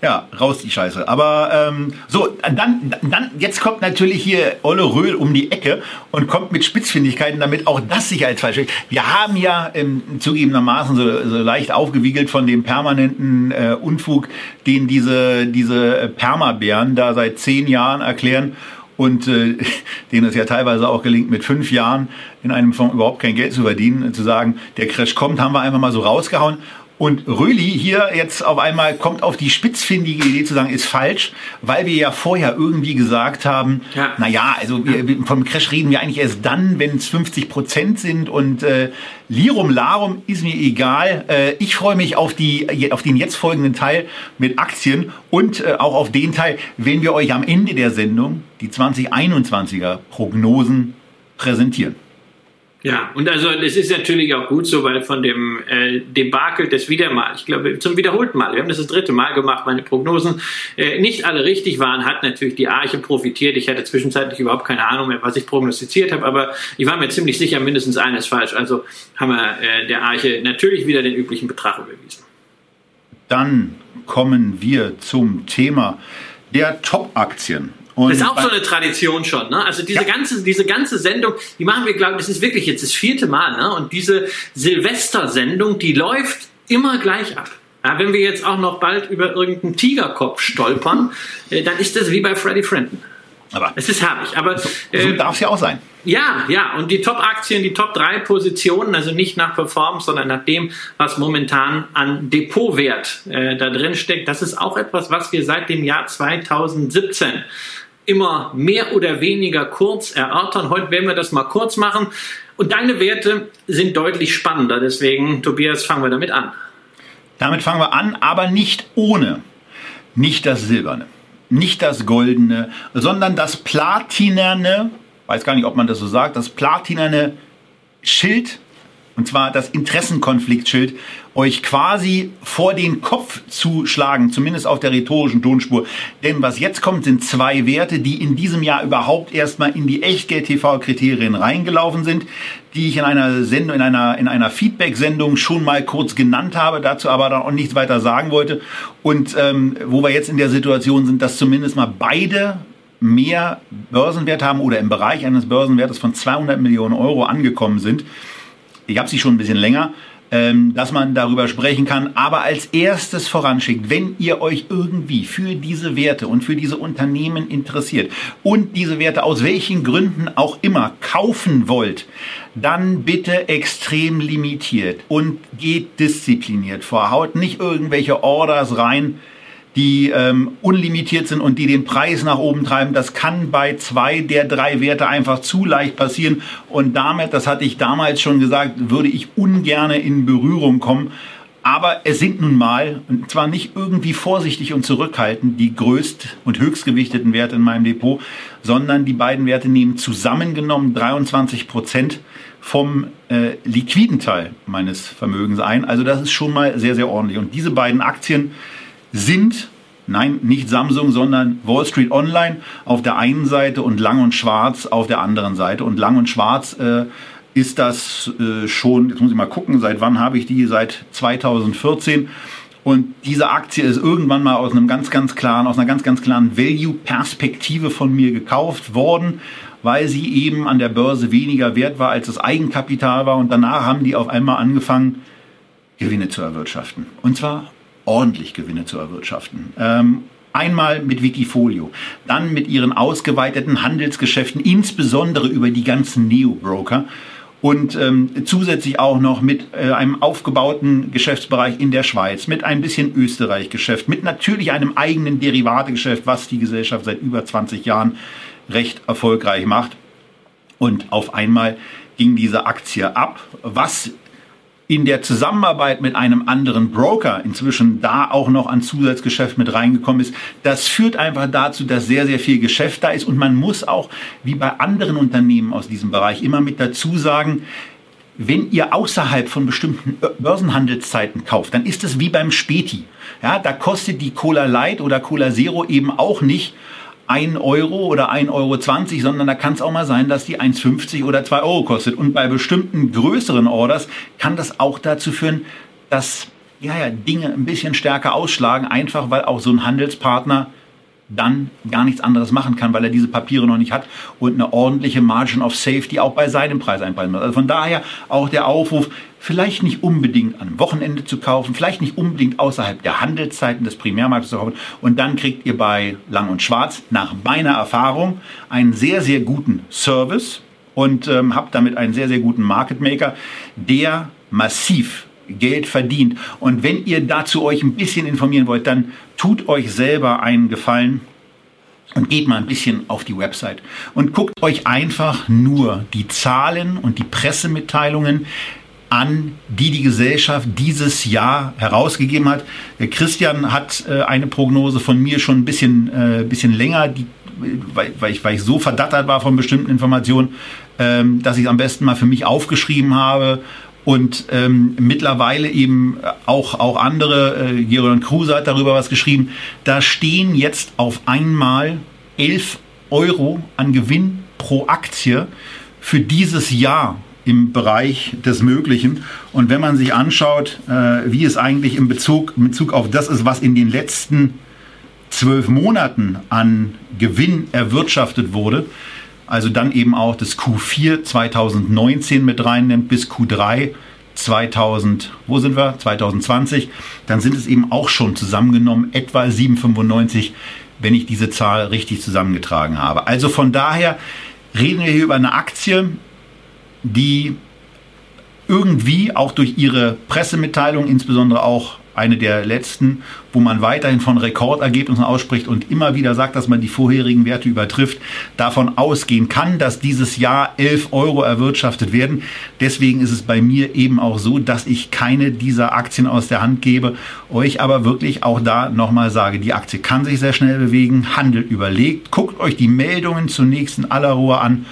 Ja, raus die Scheiße. Aber ähm, so, dann, dann, jetzt kommt natürlich hier Olle Röhl um die Ecke und kommt mit Spitzfindigkeiten, damit auch das sich als falsch Wir haben ja ähm, zugegebenermaßen so, so leicht aufgewiegelt von dem permanenten äh, Unfug, den diese, diese Permabären da seit zehn Jahren erklären und äh, denen es ja teilweise auch gelingt, mit fünf Jahren in einem Fonds überhaupt kein Geld zu verdienen, zu sagen, der Crash kommt, haben wir einfach mal so rausgehauen. Und Röli hier jetzt auf einmal kommt auf die spitzfindige Idee zu sagen, ist falsch, weil wir ja vorher irgendwie gesagt haben, ja. na ja, also wir, vom Crash reden wir eigentlich erst dann, wenn es 50 Prozent sind und äh, Lirum Larum ist mir egal. Äh, ich freue mich auf, die, auf den jetzt folgenden Teil mit Aktien und äh, auch auf den Teil, wenn wir euch am Ende der Sendung die 2021er Prognosen präsentieren. Ja, und also es ist natürlich auch gut so, weil von dem äh, Debakel des Wiedermal, ich glaube zum wiederholten Mal, wir haben das das dritte Mal gemacht, meine Prognosen äh, nicht alle richtig waren, hat natürlich die Arche profitiert. Ich hatte zwischenzeitlich überhaupt keine Ahnung mehr, was ich prognostiziert habe, aber ich war mir ziemlich sicher, mindestens eines falsch. Also haben wir äh, der Arche natürlich wieder den üblichen Betrag überwiesen. Dann kommen wir zum Thema der Top-Aktien. Und das ist auch so eine Tradition schon. Ne? Also diese, ja. ganze, diese ganze Sendung, die machen wir, glaube ich, das ist wirklich jetzt das vierte Mal. Ne? Und diese Silvester-Sendung, die läuft immer gleich ab. Ja, wenn wir jetzt auch noch bald über irgendeinen Tigerkopf stolpern, äh, dann ist das wie bei Freddie Frenton. Aber es ist herrlich. Aber so, so äh, darf es ja auch sein. Ja, ja. Und die Top-Aktien, die Top 3 Positionen, also nicht nach Performance, sondern nach dem, was momentan an Depotwert äh, da drin steckt, das ist auch etwas, was wir seit dem Jahr 2017 immer mehr oder weniger kurz erörtern. Heute werden wir das mal kurz machen. Und deine Werte sind deutlich spannender. Deswegen, Tobias, fangen wir damit an. Damit fangen wir an, aber nicht ohne. Nicht das Silberne, nicht das Goldene, sondern das Platinerne, weiß gar nicht, ob man das so sagt, das Platinerne Schild und zwar das Interessenkonfliktschild, euch quasi vor den Kopf zu schlagen, zumindest auf der rhetorischen Tonspur. Denn was jetzt kommt, sind zwei Werte, die in diesem Jahr überhaupt erstmal in die Echtgeld-TV-Kriterien reingelaufen sind, die ich in einer Sendung, in einer, in einer Feedback-Sendung schon mal kurz genannt habe, dazu aber dann auch nichts weiter sagen wollte. Und ähm, wo wir jetzt in der Situation sind, dass zumindest mal beide mehr Börsenwert haben oder im Bereich eines Börsenwertes von 200 Millionen Euro angekommen sind ich habe sie schon ein bisschen länger, ähm, dass man darüber sprechen kann. Aber als erstes voranschickt, wenn ihr euch irgendwie für diese Werte und für diese Unternehmen interessiert und diese Werte aus welchen Gründen auch immer kaufen wollt, dann bitte extrem limitiert und geht diszipliniert vor. Haut nicht irgendwelche Orders rein, die ähm, unlimitiert sind und die den Preis nach oben treiben. Das kann bei zwei der drei Werte einfach zu leicht passieren. Und damit, das hatte ich damals schon gesagt, würde ich ungerne in Berührung kommen. Aber es sind nun mal, und zwar nicht irgendwie vorsichtig und zurückhaltend, die größt- und höchstgewichteten Werte in meinem Depot, sondern die beiden Werte nehmen zusammengenommen 23 Prozent vom äh, liquiden Teil meines Vermögens ein. Also das ist schon mal sehr, sehr ordentlich. Und diese beiden Aktien sind, nein, nicht Samsung, sondern Wall Street Online auf der einen Seite und Lang und Schwarz auf der anderen Seite. Und Lang und Schwarz äh, ist das äh, schon, jetzt muss ich mal gucken, seit wann habe ich die? Seit 2014. Und diese Aktie ist irgendwann mal aus einem ganz, ganz klaren, aus einer ganz, ganz klaren Value-Perspektive von mir gekauft worden, weil sie eben an der Börse weniger wert war, als das Eigenkapital war. Und danach haben die auf einmal angefangen, Gewinne zu erwirtschaften. Und zwar ordentlich Gewinne zu erwirtschaften. Ähm, Einmal mit Wikifolio, dann mit ihren ausgeweiteten Handelsgeschäften, insbesondere über die ganzen Neo-Broker und ähm, zusätzlich auch noch mit äh, einem aufgebauten Geschäftsbereich in der Schweiz, mit ein bisschen Österreich-Geschäft, mit natürlich einem eigenen Derivategeschäft, was die Gesellschaft seit über 20 Jahren recht erfolgreich macht. Und auf einmal ging diese Aktie ab, was in der Zusammenarbeit mit einem anderen Broker inzwischen da auch noch an Zusatzgeschäft mit reingekommen ist, das führt einfach dazu, dass sehr, sehr viel Geschäft da ist. Und man muss auch, wie bei anderen Unternehmen aus diesem Bereich, immer mit dazu sagen, wenn ihr außerhalb von bestimmten Börsenhandelszeiten kauft, dann ist es wie beim Späti. Ja, da kostet die Cola Light oder Cola Zero eben auch nicht 1 Euro oder 1,20 Euro, sondern da kann es auch mal sein, dass die 1,50 oder 2 Euro kostet. Und bei bestimmten größeren Orders kann das auch dazu führen, dass ja, ja, Dinge ein bisschen stärker ausschlagen, einfach weil auch so ein Handelspartner dann gar nichts anderes machen kann, weil er diese Papiere noch nicht hat und eine ordentliche Margin of Safety auch bei seinem Preis einpreisen muss. Also von daher auch der Aufruf, vielleicht nicht unbedingt am Wochenende zu kaufen, vielleicht nicht unbedingt außerhalb der Handelszeiten des Primärmarktes zu kaufen und dann kriegt ihr bei Lang und Schwarz nach meiner Erfahrung einen sehr, sehr guten Service und ähm, habt damit einen sehr, sehr guten Market Maker, der massiv Geld verdient. Und wenn ihr dazu euch ein bisschen informieren wollt, dann tut euch selber einen Gefallen und geht mal ein bisschen auf die Website und guckt euch einfach nur die Zahlen und die Pressemitteilungen an, die die Gesellschaft dieses Jahr herausgegeben hat. Christian hat äh, eine Prognose von mir schon ein bisschen, äh, bisschen länger, die, weil, weil, ich, weil ich so verdattert war von bestimmten Informationen, ähm, dass ich es am besten mal für mich aufgeschrieben habe und ähm, mittlerweile eben auch, auch andere, äh, Geron Kruse hat darüber was geschrieben, da stehen jetzt auf einmal 11 Euro an Gewinn pro Aktie für dieses Jahr im Bereich des Möglichen. Und wenn man sich anschaut, äh, wie es eigentlich in Bezug, in Bezug auf das ist, was in den letzten zwölf Monaten an Gewinn erwirtschaftet wurde, also dann eben auch das Q4 2019 mit reinnimmt bis Q3 2000, wo sind wir? 2020, dann sind es eben auch schon zusammengenommen etwa 7,95, wenn ich diese Zahl richtig zusammengetragen habe. Also von daher reden wir hier über eine Aktie, die irgendwie auch durch ihre Pressemitteilung, insbesondere auch eine der letzten, wo man weiterhin von Rekordergebnissen ausspricht und immer wieder sagt, dass man die vorherigen Werte übertrifft, davon ausgehen kann, dass dieses Jahr 11 Euro erwirtschaftet werden. Deswegen ist es bei mir eben auch so, dass ich keine dieser Aktien aus der Hand gebe, euch aber wirklich auch da nochmal sage, die Aktie kann sich sehr schnell bewegen, handelt überlegt, guckt euch die Meldungen zunächst in aller Ruhe an,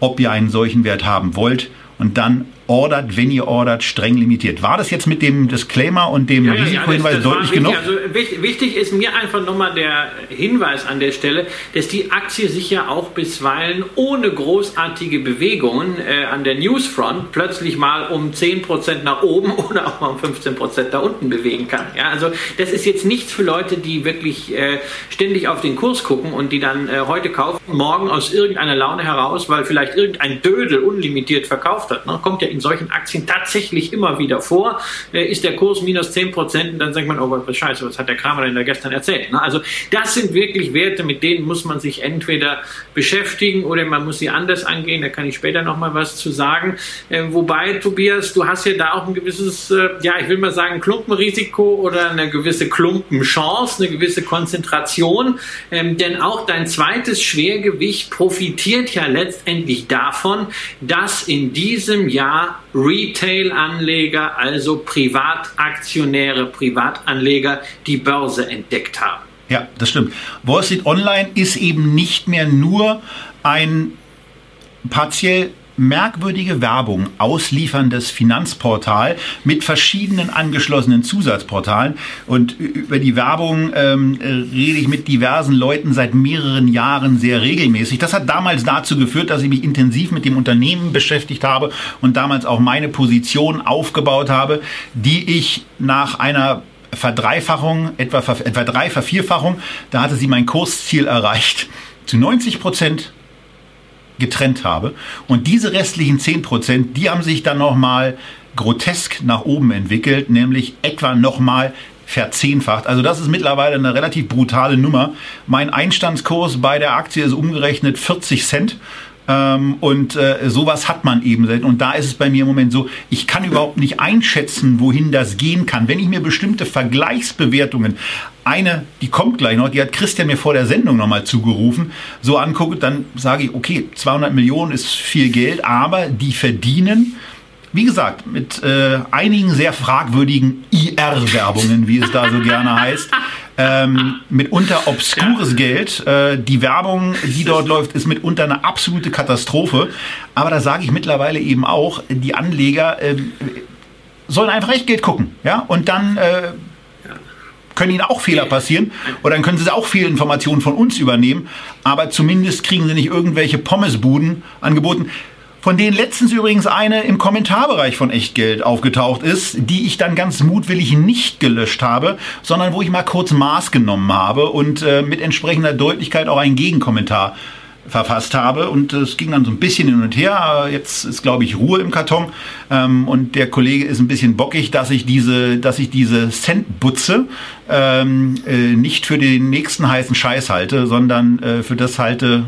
ob ihr einen solchen Wert haben wollt und dann ordert, wenn ihr ordert, streng limitiert. War das jetzt mit dem Disclaimer und dem ja, Risikohinweis ja, deutlich genug? Also wichtig ist mir einfach nochmal der Hinweis an der Stelle, dass die Aktie sich ja auch bisweilen ohne großartige Bewegungen äh, an der Newsfront plötzlich mal um 10% nach oben oder auch mal um 15% da unten bewegen kann. Ja, also das ist jetzt nichts für Leute, die wirklich äh, ständig auf den Kurs gucken und die dann äh, heute kaufen, morgen aus irgendeiner Laune heraus, weil vielleicht irgendein Dödel unlimitiert verkauft hat. Ne? Kommt ja in solchen Aktien tatsächlich immer wieder vor. Äh, ist der Kurs minus 10 Prozent und dann sagt man, oh was scheiße, was hat der Kramer denn da gestern erzählt? Ne? Also das sind wirklich Werte, mit denen muss man sich entweder beschäftigen oder man muss sie anders angehen. Da kann ich später nochmal was zu sagen. Äh, wobei, Tobias, du hast ja da auch ein gewisses, äh, ja, ich will mal sagen, Klumpenrisiko oder eine gewisse Klumpenchance, eine gewisse Konzentration. Ähm, denn auch dein zweites Schwergewicht profitiert ja letztendlich davon, dass in diesem Jahr Retail-Anleger, also Privataktionäre, Privatanleger, die Börse entdeckt haben. Ja, das stimmt. Wall Street Online ist eben nicht mehr nur ein partiell merkwürdige Werbung auslieferndes Finanzportal mit verschiedenen angeschlossenen Zusatzportalen. Und über die Werbung ähm, rede ich mit diversen Leuten seit mehreren Jahren sehr regelmäßig. Das hat damals dazu geführt, dass ich mich intensiv mit dem Unternehmen beschäftigt habe und damals auch meine Position aufgebaut habe, die ich nach einer Verdreifachung, etwa, etwa drei Vervierfachung, da hatte sie mein Kursziel erreicht. Zu 90 Prozent getrennt habe. Und diese restlichen 10 Prozent, die haben sich dann nochmal grotesk nach oben entwickelt, nämlich etwa nochmal verzehnfacht. Also das ist mittlerweile eine relativ brutale Nummer. Mein Einstandskurs bei der Aktie ist umgerechnet 40 Cent. Ähm, und äh, sowas hat man eben. Und da ist es bei mir im Moment so, ich kann überhaupt nicht einschätzen, wohin das gehen kann. Wenn ich mir bestimmte Vergleichsbewertungen, eine, die kommt gleich noch, die hat Christian mir vor der Sendung nochmal zugerufen, so angucke, dann sage ich, okay, 200 Millionen ist viel Geld, aber die verdienen wie gesagt, mit äh, einigen sehr fragwürdigen IR-Werbungen, wie es da so gerne heißt. Ähm, mitunter obskures ja. Geld. Äh, die Werbung, die dort läuft, ist mitunter eine absolute Katastrophe. Aber da sage ich mittlerweile eben auch, die Anleger äh, sollen einfach echt Geld gucken. Ja? Und dann äh, können ihnen auch Fehler passieren oder dann können sie auch Fehlinformationen von uns übernehmen. Aber zumindest kriegen sie nicht irgendwelche Pommesbuden angeboten von denen letztens übrigens eine im Kommentarbereich von Echtgeld aufgetaucht ist, die ich dann ganz mutwillig nicht gelöscht habe, sondern wo ich mal kurz Maß genommen habe und äh, mit entsprechender Deutlichkeit auch einen Gegenkommentar verfasst habe und es ging dann so ein bisschen hin und her. Jetzt ist, glaube ich, Ruhe im Karton ähm, und der Kollege ist ein bisschen bockig, dass ich diese, dass ich diese Centbutze ähm, äh, nicht für den nächsten heißen Scheiß halte, sondern äh, für das halte,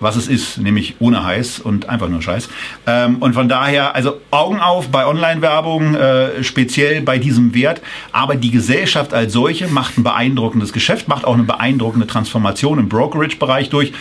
was es ist, nämlich ohne heiß und einfach nur Scheiß. Ähm, und von daher, also Augen auf bei Online-Werbung, äh, speziell bei diesem Wert. Aber die Gesellschaft als solche macht ein beeindruckendes Geschäft, macht auch eine beeindruckende Transformation im Brokerage-Bereich durch.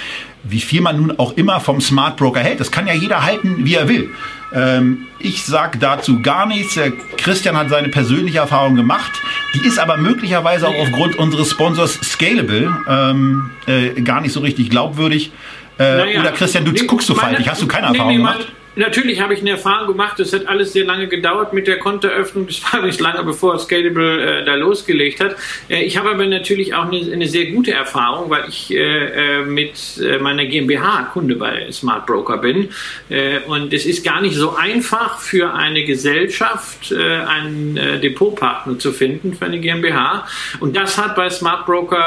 Wie viel man nun auch immer vom Smart Broker hält, das kann ja jeder halten, wie er will. Ähm, ich sage dazu gar nichts. Der Christian hat seine persönliche Erfahrung gemacht. Die ist aber möglicherweise auch aufgrund unseres Sponsors Scalable ähm, äh, gar nicht so richtig glaubwürdig. Äh, naja, oder Christian, du nee, guckst so faltig, hast du keine Erfahrung nee, nee, gemacht? Natürlich habe ich eine Erfahrung gemacht. Es hat alles sehr lange gedauert mit der Kontoeröffnung. Das war nicht lange bevor Scalable äh, da losgelegt hat. Äh, ich habe aber natürlich auch eine, eine, sehr gute Erfahrung, weil ich äh, äh mit äh, meiner GmbH Kunde bei Smart Broker bin. Äh, und es ist gar nicht so einfach für eine Gesellschaft einen Depotpartner zu finden für eine GmbH. Und das hat bei Smart Broker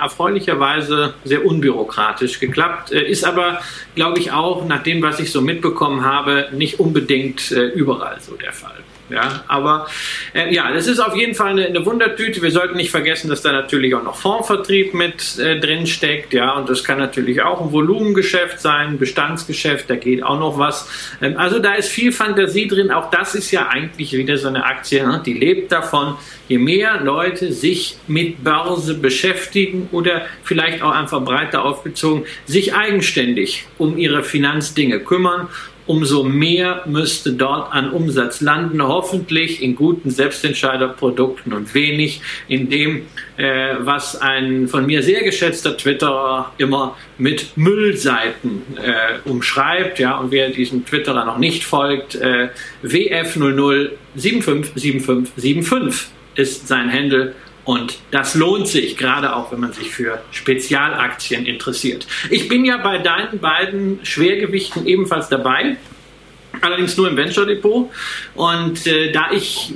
erfreulicherweise sehr unbürokratisch geklappt. ist aber, glaube ich, auch nach dem, was ich so mitbekommen habe, nicht unbedingt überall so der Fall. Ja, aber äh, ja, das ist auf jeden Fall eine, eine, Wundertüte. Wir sollten nicht vergessen, dass da natürlich auch noch Fondsvertrieb mit äh, drin steckt. Ja, und das kann natürlich auch ein Volumengeschäft sein, Bestandsgeschäft, da geht auch noch was. Ähm, also da ist viel Fantasie drin. Auch das ist ja eigentlich wieder so eine Aktie, ne? die lebt davon. Je mehr Leute sich mit Börse beschäftigen oder vielleicht auch einfach breiter aufgezogen, sich eigenständig um ihre Finanzdinge kümmern umso mehr müsste dort an Umsatz landen, hoffentlich in guten Selbstentscheiderprodukten und wenig in dem, äh, was ein von mir sehr geschätzter Twitterer immer mit Müllseiten äh, umschreibt. Ja, und wer diesem Twitterer noch nicht folgt, äh, WF00757575 ist sein Handle und das lohnt sich, gerade auch wenn man sich für Spezialaktien interessiert. Ich bin ja bei deinen beiden Schwergewichten ebenfalls dabei, allerdings nur im Venture Depot. Und äh, da ich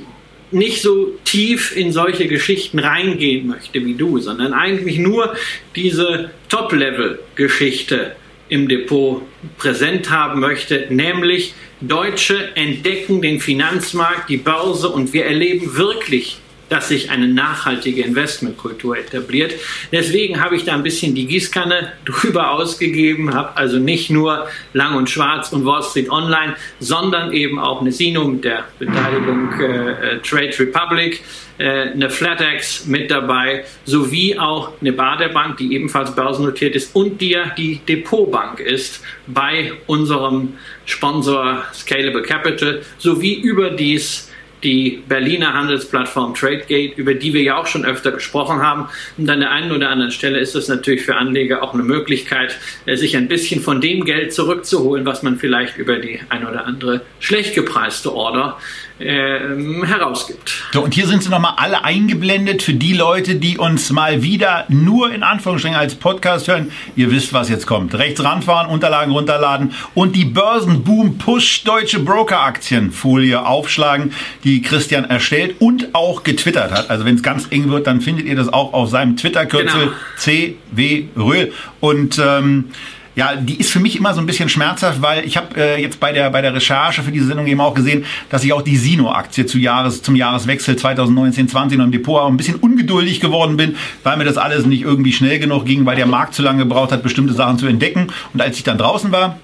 nicht so tief in solche Geschichten reingehen möchte wie du, sondern eigentlich nur diese Top-Level-Geschichte im Depot präsent haben möchte, nämlich Deutsche entdecken den Finanzmarkt, die Börse und wir erleben wirklich dass sich eine nachhaltige Investmentkultur etabliert. Deswegen habe ich da ein bisschen die Gießkanne drüber ausgegeben, habe also nicht nur Lang und Schwarz und Wall Street Online, sondern eben auch eine Sino mit der Beteiligung äh, äh Trade Republic, äh, eine FlatEx mit dabei, sowie auch eine Baderbank, die ebenfalls börsennotiert ist und die ja die Depotbank ist bei unserem Sponsor Scalable Capital, sowie überdies die Berliner Handelsplattform TradeGate, über die wir ja auch schon öfter gesprochen haben. Und an der einen oder anderen Stelle ist es natürlich für Anleger auch eine Möglichkeit, äh, sich ein bisschen von dem Geld zurückzuholen, was man vielleicht über die ein oder andere schlecht gepreiste Order äh, herausgibt. So, und hier sind sie nochmal alle eingeblendet für die Leute, die uns mal wieder nur in Anführungsstrichen als Podcast hören. Ihr wisst, was jetzt kommt. Rechts ranfahren, Unterlagen runterladen und die Börsenboom Push Deutsche Broker Aktien Folie aufschlagen, die Christian erstellt und auch getwittert hat. Also wenn es ganz eng wird, dann findet ihr das auch auf seinem Twitter-Kürzel genau. CW Röhl. Und ähm, ja, die ist für mich immer so ein bisschen schmerzhaft, weil ich habe äh, jetzt bei der bei der Recherche für diese Sendung eben auch gesehen, dass ich auch die Sino-Aktie zu Jahres, zum Jahreswechsel 2019-20 im Depot auch ein bisschen ungeduldig geworden bin, weil mir das alles nicht irgendwie schnell genug ging, weil der Markt zu lange gebraucht hat, bestimmte Sachen zu entdecken. Und als ich dann draußen war,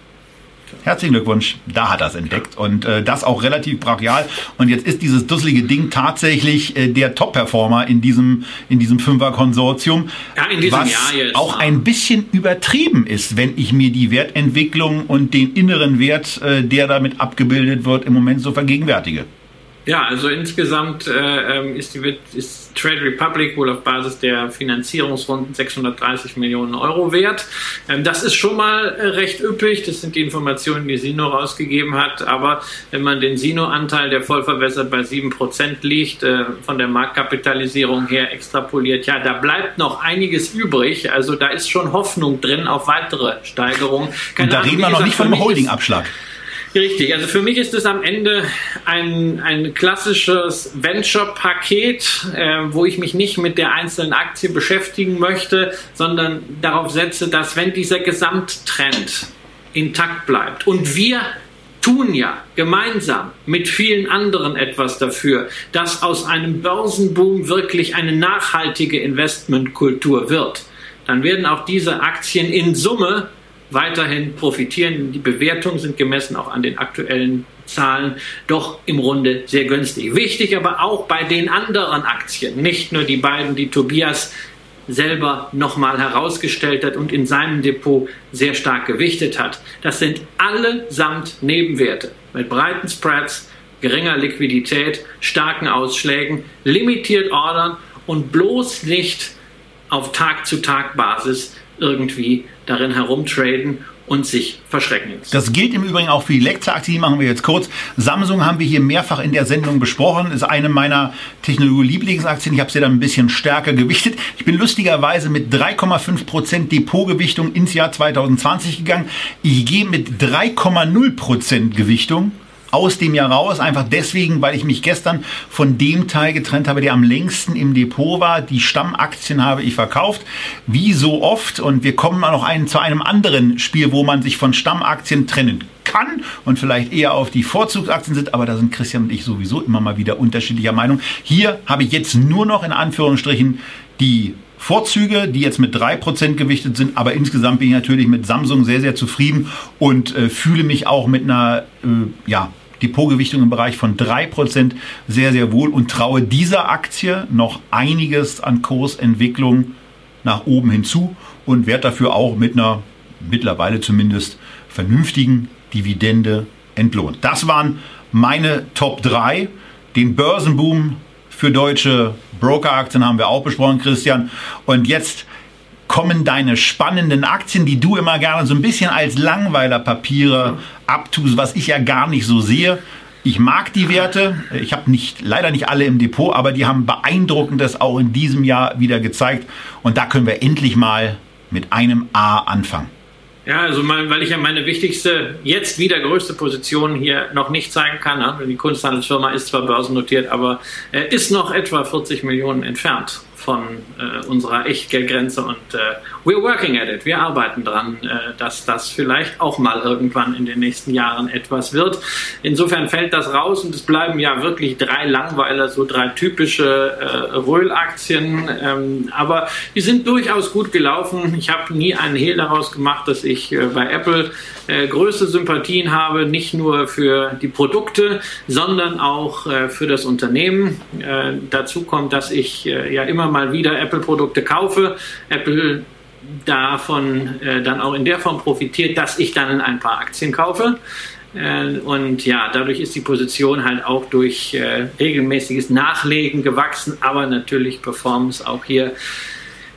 Herzlichen Glückwunsch, da hat er es entdeckt und äh, das auch relativ brachial. Und jetzt ist dieses dusselige Ding tatsächlich äh, der Top-Performer in diesem in diesem Fünfer-Konsortium, ja, in diesem was Jahr jetzt, auch ein bisschen übertrieben ist, wenn ich mir die Wertentwicklung und den inneren Wert, äh, der damit abgebildet wird, im Moment so vergegenwärtige. Ja, also insgesamt äh, ähm, ist, die, ist Trade Republic wohl auf Basis der Finanzierungsrunden 630 Millionen Euro wert. Ähm, das ist schon mal äh, recht üppig. Das sind die Informationen, die Sino rausgegeben hat. Aber wenn man den Sino-Anteil, der voll verwässert bei 7% liegt, äh, von der Marktkapitalisierung her extrapoliert, ja, da bleibt noch einiges übrig. Also da ist schon Hoffnung drin auf weitere Steigerungen. Und da Ahnung, reden wir noch nicht von einem Holding-Abschlag. Richtig, also für mich ist es am Ende ein, ein klassisches Venture-Paket, äh, wo ich mich nicht mit der einzelnen Aktie beschäftigen möchte, sondern darauf setze, dass wenn dieser Gesamttrend intakt bleibt und wir tun ja gemeinsam mit vielen anderen etwas dafür, dass aus einem Börsenboom wirklich eine nachhaltige Investmentkultur wird, dann werden auch diese Aktien in Summe weiterhin profitieren. Die Bewertungen sind gemessen auch an den aktuellen Zahlen doch im Runde sehr günstig. Wichtig aber auch bei den anderen Aktien, nicht nur die beiden, die Tobias selber nochmal herausgestellt hat und in seinem Depot sehr stark gewichtet hat. Das sind allesamt Nebenwerte mit breiten Spreads, geringer Liquidität, starken Ausschlägen, limitiert Ordern und bloß nicht auf Tag-zu-Tag-Basis irgendwie darin herumtraden und sich verschrecken. Das gilt im Übrigen auch für die Lektor-Aktie, die machen wir jetzt kurz. Samsung haben wir hier mehrfach in der Sendung besprochen, ist eine meiner Technologie-Lieblingsaktien. Ich habe sie dann ein bisschen stärker gewichtet. Ich bin lustigerweise mit 3,5% Depotgewichtung ins Jahr 2020 gegangen. Ich gehe mit 3,0% Gewichtung aus dem Jahr raus, einfach deswegen, weil ich mich gestern von dem Teil getrennt habe, der am längsten im Depot war. Die Stammaktien habe ich verkauft, wie so oft. Und wir kommen noch ein, zu einem anderen Spiel, wo man sich von Stammaktien trennen kann und vielleicht eher auf die Vorzugsaktien sind, aber da sind Christian und ich sowieso immer mal wieder unterschiedlicher Meinung. Hier habe ich jetzt nur noch in Anführungsstrichen die Vorzüge, die jetzt mit 3% gewichtet sind, aber insgesamt bin ich natürlich mit Samsung sehr, sehr zufrieden und äh, fühle mich auch mit einer äh, ja, Depotgewichtung im Bereich von 3% sehr, sehr wohl und traue dieser Aktie noch einiges an Kursentwicklung nach oben hinzu und werde dafür auch mit einer mittlerweile zumindest vernünftigen Dividende entlohnt. Das waren meine Top 3. Den Börsenboom für deutsche Brokeraktien haben wir auch besprochen, Christian. Und jetzt kommen deine spannenden Aktien, die du immer gerne so ein bisschen als Langweilerpapiere abtust, was ich ja gar nicht so sehe. Ich mag die Werte. Ich habe nicht, leider nicht alle im Depot, aber die haben beeindruckendes auch in diesem Jahr wieder gezeigt. Und da können wir endlich mal mit einem A anfangen. Ja, also mal, weil ich ja meine wichtigste, jetzt wieder größte Position hier noch nicht zeigen kann. Die Kunsthandelsfirma ist zwar börsennotiert, aber äh, ist noch etwa 40 Millionen entfernt von äh, unserer Echtgeldgrenze und äh, we're working at it. Wir arbeiten dran, äh, dass das vielleicht auch mal irgendwann in den nächsten Jahren etwas wird. Insofern fällt das raus und es bleiben ja wirklich drei Langweiler, so drei typische äh, Röhl-Aktien. Ähm, aber die sind durchaus gut gelaufen. Ich habe nie einen Hehl daraus gemacht, dass ich äh, bei Apple äh, größte Sympathien habe, nicht nur für die Produkte, sondern auch äh, für das Unternehmen. Dazu kommt, dass ich ja immer mal wieder Apple-Produkte kaufe. Apple davon äh, dann auch in der Form profitiert, dass ich dann ein paar Aktien kaufe. Äh, und ja, dadurch ist die Position halt auch durch regelmäßiges Nachlegen gewachsen, aber natürlich Performance auch hier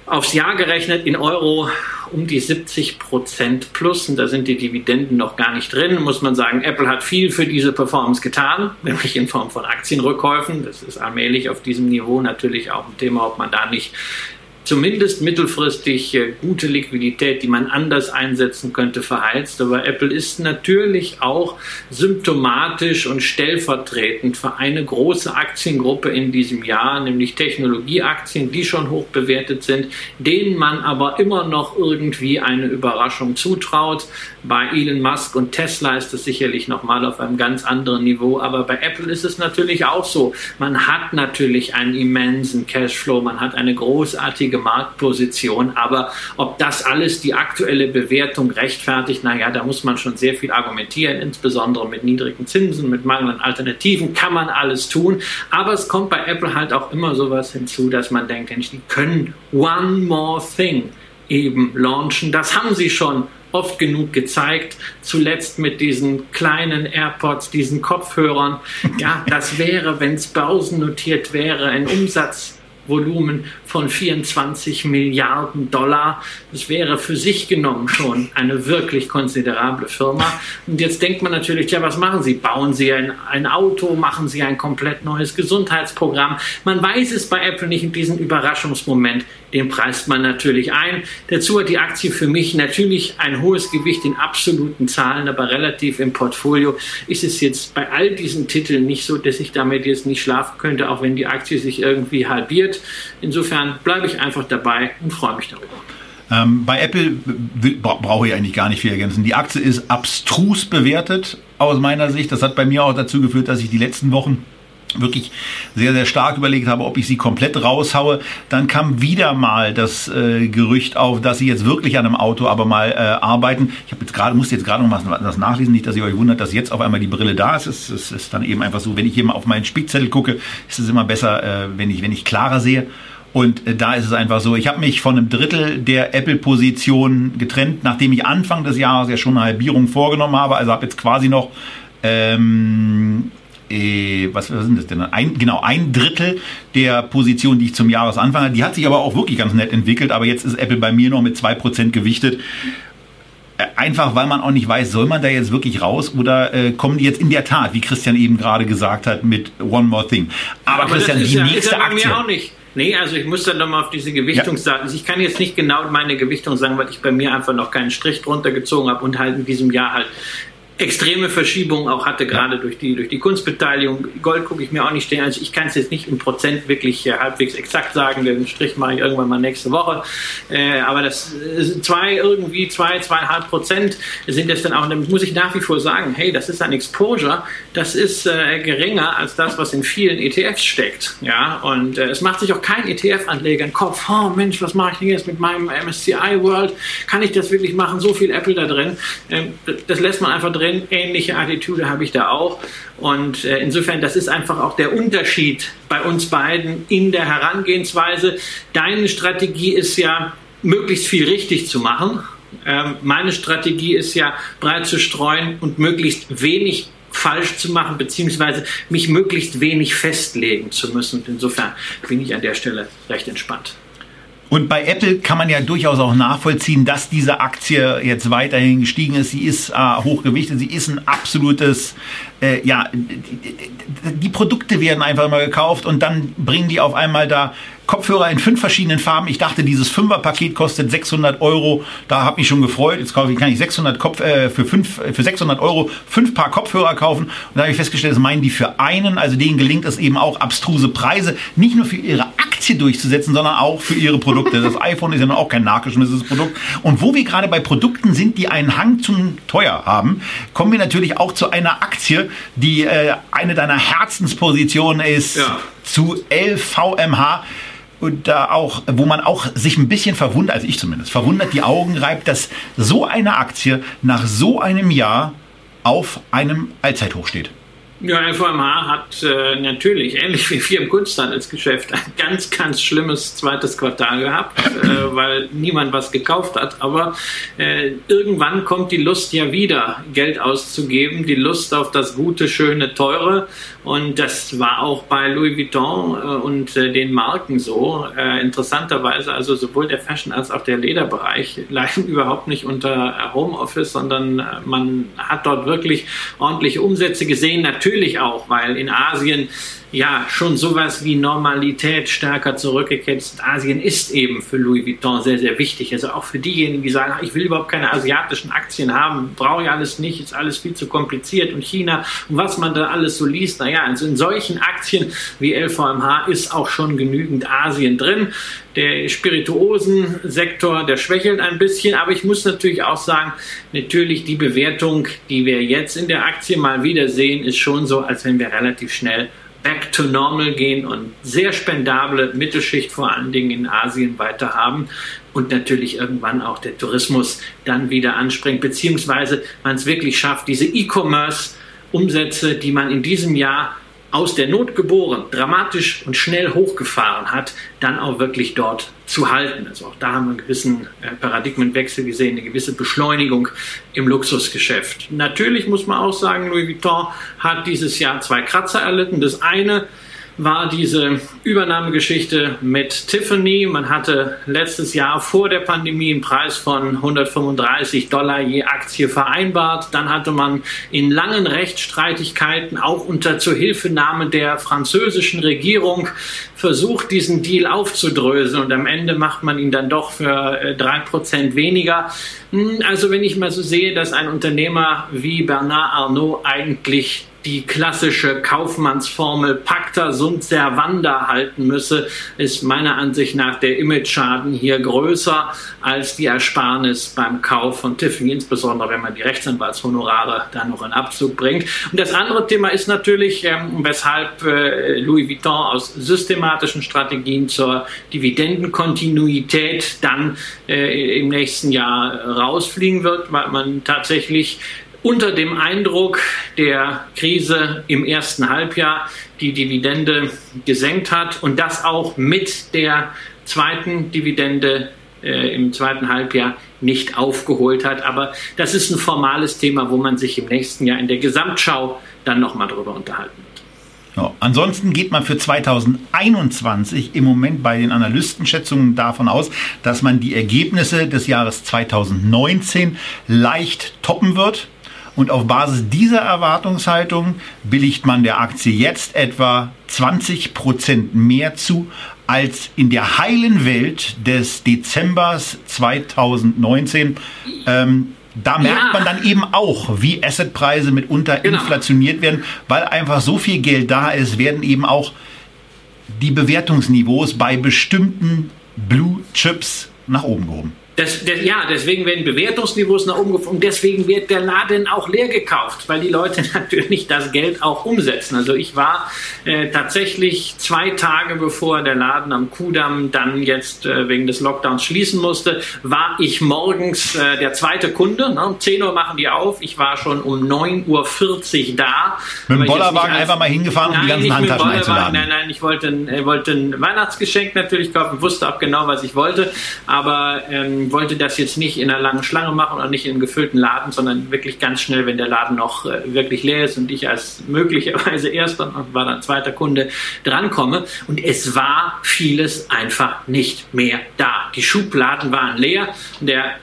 aufs Jahr gerechnet in Euro um die 70 Prozent plus. Und da sind die Dividenden noch gar nicht drin. Muss man sagen, Apple hat viel für diese Performance getan, nämlich in Form von Aktienrückkäufen. Das ist allmählich auf diesem Niveau natürlich auch ein Thema, ob man da nicht zumindest mittelfristig äh, gute Liquidität, die man anders einsetzen könnte, verheizt. Aber Apple ist natürlich auch symptomatisch und stellvertretend für eine große Aktiengruppe in diesem Jahr, nämlich Technologieaktien, die schon hoch bewertet sind, denen man aber immer noch irgendwie eine Überraschung zutraut. Bei Elon Musk und Tesla ist das sicherlich nochmal auf einem ganz anderen Niveau. Aber bei Apple ist es natürlich auch so. Man hat natürlich einen immensen Cashflow, man hat eine großartige wichtige Marktposition. Aber ob das alles die aktuelle Bewertung rechtfertigt, naja, da muss man schon sehr viel argumentieren, insbesondere mit niedrigen Zinsen, mit mangelnden Alternativen kann man alles tun. Aber es kommt bei Apple halt auch immer sowas hinzu, dass man denkt, die können one more thing eben launchen. Das haben sie schon oft genug gezeigt, zuletzt mit diesen kleinen AirPods, diesen Kopfhörern. Ja, das wäre, wenn es börsennotiert wäre, ein Umsatz Volumen von 24 Milliarden Dollar. Das wäre für sich genommen schon eine wirklich konsiderable Firma. Und jetzt denkt man natürlich, ja, was machen Sie? Bauen Sie ein, ein Auto? Machen Sie ein komplett neues Gesundheitsprogramm? Man weiß es bei Apple nicht in diesem Überraschungsmoment. Den preist man natürlich ein. Dazu hat die Aktie für mich natürlich ein hohes Gewicht in absoluten Zahlen, aber relativ im Portfolio ist es jetzt bei all diesen Titeln nicht so, dass ich damit jetzt nicht schlafen könnte, auch wenn die Aktie sich irgendwie halbiert. Insofern bleibe ich einfach dabei und freue mich darüber. Ähm, bei Apple brauche ich eigentlich gar nicht viel ergänzen. Die Aktie ist abstrus bewertet aus meiner Sicht. Das hat bei mir auch dazu geführt, dass ich die letzten Wochen wirklich sehr, sehr stark überlegt habe, ob ich sie komplett raushaue. Dann kam wieder mal das äh, Gerücht auf, dass sie jetzt wirklich an einem Auto aber mal äh, arbeiten. Ich habe jetzt gerade, musste jetzt gerade noch mal das nachlesen, nicht, dass ihr euch wundert, dass jetzt auf einmal die Brille da ist. Es, es ist dann eben einfach so, wenn ich hier mal auf meinen Spickzettel gucke, ist es immer besser, äh, wenn ich, wenn ich klarer sehe. Und äh, da ist es einfach so, ich habe mich von einem Drittel der Apple-Position getrennt, nachdem ich Anfang des Jahres ja schon eine Halbierung vorgenommen habe. Also habe jetzt quasi noch ähm, äh, was, was sind das denn? Ein, genau, ein Drittel der Position, die ich zum Jahresanfang hatte. Die hat sich aber auch wirklich ganz nett entwickelt, aber jetzt ist Apple bei mir noch mit 2% gewichtet. Äh, einfach, weil man auch nicht weiß, soll man da jetzt wirklich raus oder äh, kommen die jetzt in der Tat, wie Christian eben gerade gesagt hat, mit One More Thing. Aber, Aber Christian, die ja, nächste Aktie. Mir auch nicht. Nee, also ich muss dann nochmal auf diese Gewichtungsdaten. Ja. Ich kann jetzt nicht genau meine Gewichtung sagen, weil ich bei mir einfach noch keinen Strich drunter gezogen habe und halt in diesem Jahr halt extreme Verschiebungen auch hatte, gerade durch die, durch die Kunstbeteiligung. Gold gucke ich mir auch nicht stehen. Also ich kann es jetzt nicht im Prozent wirklich äh, halbwegs exakt sagen. Den Strich mache ich irgendwann mal nächste Woche. Äh, aber das sind zwei, irgendwie zwei, zweieinhalb Prozent sind es dann auch. Damit muss ich nach wie vor sagen, hey, das ist ein Exposure, das ist äh, geringer als das, was in vielen ETFs steckt. Ja, und äh, es macht sich auch kein ETF-Anleger den Kopf, oh Mensch, was mache ich denn jetzt mit meinem MSCI World? Kann ich das wirklich machen? So viel Apple da drin. Ähm, das lässt man einfach drin drin. Ähnliche Attitüde habe ich da auch. Und äh, insofern, das ist einfach auch der Unterschied bei uns beiden in der Herangehensweise. Deine Strategie ist ja, möglichst viel richtig zu machen. Ähm, meine Strategie ist ja, breit zu streuen und möglichst wenig falsch zu machen, beziehungsweise mich möglichst wenig festlegen zu müssen. Und insofern bin ich an der Stelle recht entspannt. Und bei Apple kann man ja durchaus auch nachvollziehen, dass diese Aktie jetzt weiterhin gestiegen ist. Sie ist äh, hochgewichtet, sie ist ein absolutes, äh, ja, die Produkte werden einfach immer gekauft und dann bringen die auf einmal da Kopfhörer in fünf verschiedenen Farben. Ich dachte, dieses Fünferpaket kostet 600 Euro. Da habe ich schon gefreut. Jetzt kaufe ich, kann ich 600 Kopf, äh, für, fünf, für 600 Euro fünf Paar Kopfhörer kaufen. Und da habe ich festgestellt, das meinen die für einen. Also denen gelingt es eben auch, abstruse Preise nicht nur für ihre Aktie durchzusetzen, sondern auch für ihre Produkte. Das iPhone ist ja auch kein nachgeschmissenes Produkt. Und wo wir gerade bei Produkten sind, die einen Hang zum Teuer haben, kommen wir natürlich auch zu einer Aktie, die äh, eine deiner Herzenspositionen ist, ja. zu LVMH und da auch, wo man auch sich ein bisschen verwundert, also ich zumindest, verwundert die Augen reibt, dass so eine Aktie nach so einem Jahr auf einem Allzeithoch steht. Ja, FOMH hat äh, natürlich, ähnlich wie wir im Kunsthandelsgeschäft, ein ganz, ganz schlimmes zweites Quartal gehabt, äh, weil niemand was gekauft hat. Aber äh, irgendwann kommt die Lust ja wieder, Geld auszugeben, die Lust auf das Gute, Schöne, Teure. Und das war auch bei Louis Vuitton äh, und äh, den Marken so. Äh, interessanterweise, also sowohl der Fashion als auch der Lederbereich leiden überhaupt nicht unter Homeoffice, sondern man hat dort wirklich ordentliche Umsätze gesehen. Natürlich natürlich auch, weil in Asien ja schon sowas wie Normalität stärker zurückgekehrt ist. Asien ist eben für Louis Vuitton sehr, sehr wichtig. Also auch für diejenigen, die sagen, ich will überhaupt keine asiatischen Aktien haben, brauche ich alles nicht, ist alles viel zu kompliziert und China und was man da alles so liest. Naja, also in solchen Aktien wie LVMH ist auch schon genügend Asien drin. Der Spirituosensektor, der schwächelt ein bisschen, aber ich muss natürlich auch sagen, natürlich die Bewertung, die wir jetzt in der Aktie mal wieder sehen, ist schon so, als wenn wir relativ schnell back to normal gehen und sehr spendable Mittelschicht vor allen Dingen in Asien weiter haben und natürlich irgendwann auch der Tourismus dann wieder anspringt, beziehungsweise man es wirklich schafft, diese E-Commerce-Umsätze, die man in diesem Jahr aus der Not geboren, dramatisch und schnell hochgefahren hat, dann auch wirklich dort zu halten. Also auch da haben wir einen gewissen äh, Paradigmenwechsel gesehen, eine gewisse Beschleunigung im Luxusgeschäft. Natürlich muss man auch sagen, Louis Vuitton hat dieses Jahr zwei Kratzer erlitten. Das eine war diese Übernahmegeschichte mit Tiffany. Man hatte letztes Jahr vor der Pandemie einen Preis von 135 Dollar je Aktie vereinbart. Dann hatte man in langen Rechtsstreitigkeiten auch unter Zuhilfenahme der französischen Regierung versucht, diesen Deal aufzudröseln und am Ende macht man ihn dann doch für äh, drei Prozent weniger. Hm, also wenn ich mal so sehe, dass ein Unternehmer wie Bernard Arnault eigentlich die klassische Kaufmannsformel Pacta sunt servanda halten müsse, ist meiner Ansicht nach der Image-Schaden hier größer als die Ersparnis beim Kauf von Tiffany, insbesondere wenn man die Rechtsanwaltshonorare da noch in Abzug bringt. Und das andere Thema ist natürlich, ähm, weshalb äh, Louis Vuitton aus systematischen Strategien zur Dividendenkontinuität dann äh, im nächsten Jahr rausfliegen wird, weil man tatsächlich unter dem Eindruck der Krise im ersten Halbjahr die Dividende gesenkt hat und das auch mit der zweiten Dividende äh, im zweiten Halbjahr nicht aufgeholt hat. Aber das ist ein formales Thema, wo man sich im nächsten Jahr in der Gesamtschau dann nochmal drüber unterhalten wird. Ja, ansonsten geht man für 2021 im Moment bei den Analystenschätzungen davon aus, dass man die Ergebnisse des Jahres 2019 leicht toppen wird. Und auf Basis dieser Erwartungshaltung billigt man der Aktie jetzt etwa 20 Prozent mehr zu als in der heilen Welt des Dezembers 2019. Ähm, da merkt ja. man dann eben auch, wie Assetpreise mitunter genau. inflationiert werden, weil einfach so viel Geld da ist, werden eben auch die Bewertungsniveaus bei bestimmten Blue Chips nach oben gehoben. Das, das, ja, deswegen werden Bewertungsniveaus nach oben gefunden. Deswegen wird der Laden auch leer gekauft, weil die Leute natürlich das Geld auch umsetzen. Also ich war äh, tatsächlich zwei Tage bevor der Laden am Kudamm dann jetzt äh, wegen des Lockdowns schließen musste, war ich morgens äh, der zweite Kunde. Ne? Um 10 Uhr machen die auf. Ich war schon um 9.40 Uhr da. Mit dem Bollerwagen als, einfach mal hingefahren, um die ganzen Handtaschen einzuladen. Nein, nein, ich wollte, äh, wollte ein Weihnachtsgeschenk natürlich kaufen, wusste auch genau, was ich wollte. Aber ähm, wollte das jetzt nicht in einer langen Schlange machen oder nicht in einem gefüllten Laden, sondern wirklich ganz schnell, wenn der Laden noch äh, wirklich leer ist und ich als möglicherweise erster und war dann zweiter Kunde drankomme. Und es war vieles einfach nicht mehr da. Die Schubladen waren leer. Der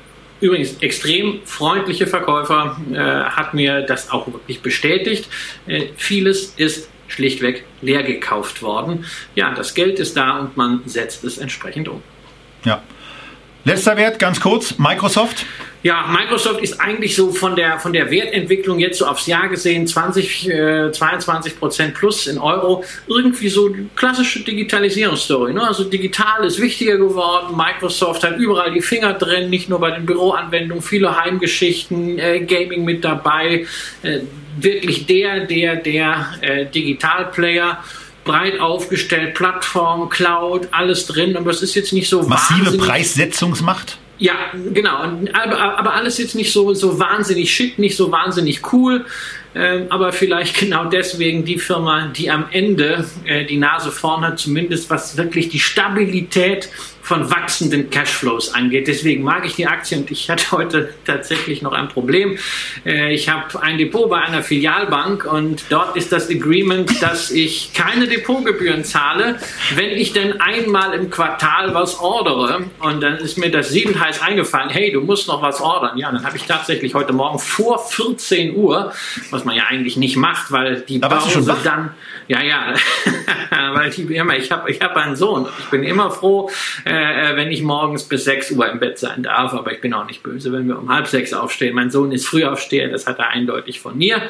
Übrigens, extrem freundliche Verkäufer äh, hat mir das auch wirklich bestätigt. Äh, vieles ist schlichtweg leer gekauft worden. Ja, das Geld ist da und man setzt es entsprechend um. Ja, Letzter Wert, ganz kurz, Microsoft. Ja, Microsoft ist eigentlich so von der, von der Wertentwicklung jetzt so aufs Jahr gesehen 20, äh, 22 Prozent plus in Euro. Irgendwie so klassische Digitalisierungsstory. Ne? Also digital ist wichtiger geworden. Microsoft hat überall die Finger drin, nicht nur bei den Büroanwendungen, viele Heimgeschichten, äh, Gaming mit dabei. Äh, wirklich der, der, der äh, Digitalplayer breit aufgestellt, Plattform, Cloud, alles drin, aber es ist jetzt nicht so massive Preissetzungsmacht. Ja, genau. Aber, aber alles jetzt nicht so, so wahnsinnig schick, nicht so wahnsinnig cool. Ähm, aber vielleicht genau deswegen die Firma, die am Ende äh, die Nase vorne hat, zumindest was wirklich die Stabilität von wachsenden Cashflows angeht. Deswegen mag ich die Aktie und ich hatte heute tatsächlich noch ein Problem. Äh, ich habe ein Depot bei einer Filialbank und dort ist das Agreement, dass ich keine Depotgebühren zahle, wenn ich denn einmal im Quartal was ordere. Und dann ist mir das sieben heiß eingefallen, hey, du musst noch was ordern. Ja, dann habe ich tatsächlich heute Morgen vor 14 Uhr, was man ja eigentlich nicht macht, weil die da Börse dann, ja, ja, weil die immer, ich habe ich hab einen Sohn. Ich bin immer froh, äh, wenn ich morgens bis 6 Uhr im Bett sein darf, aber ich bin auch nicht böse, wenn wir um halb sechs aufstehen. Mein Sohn ist Frühaufsteher, das hat er eindeutig von mir.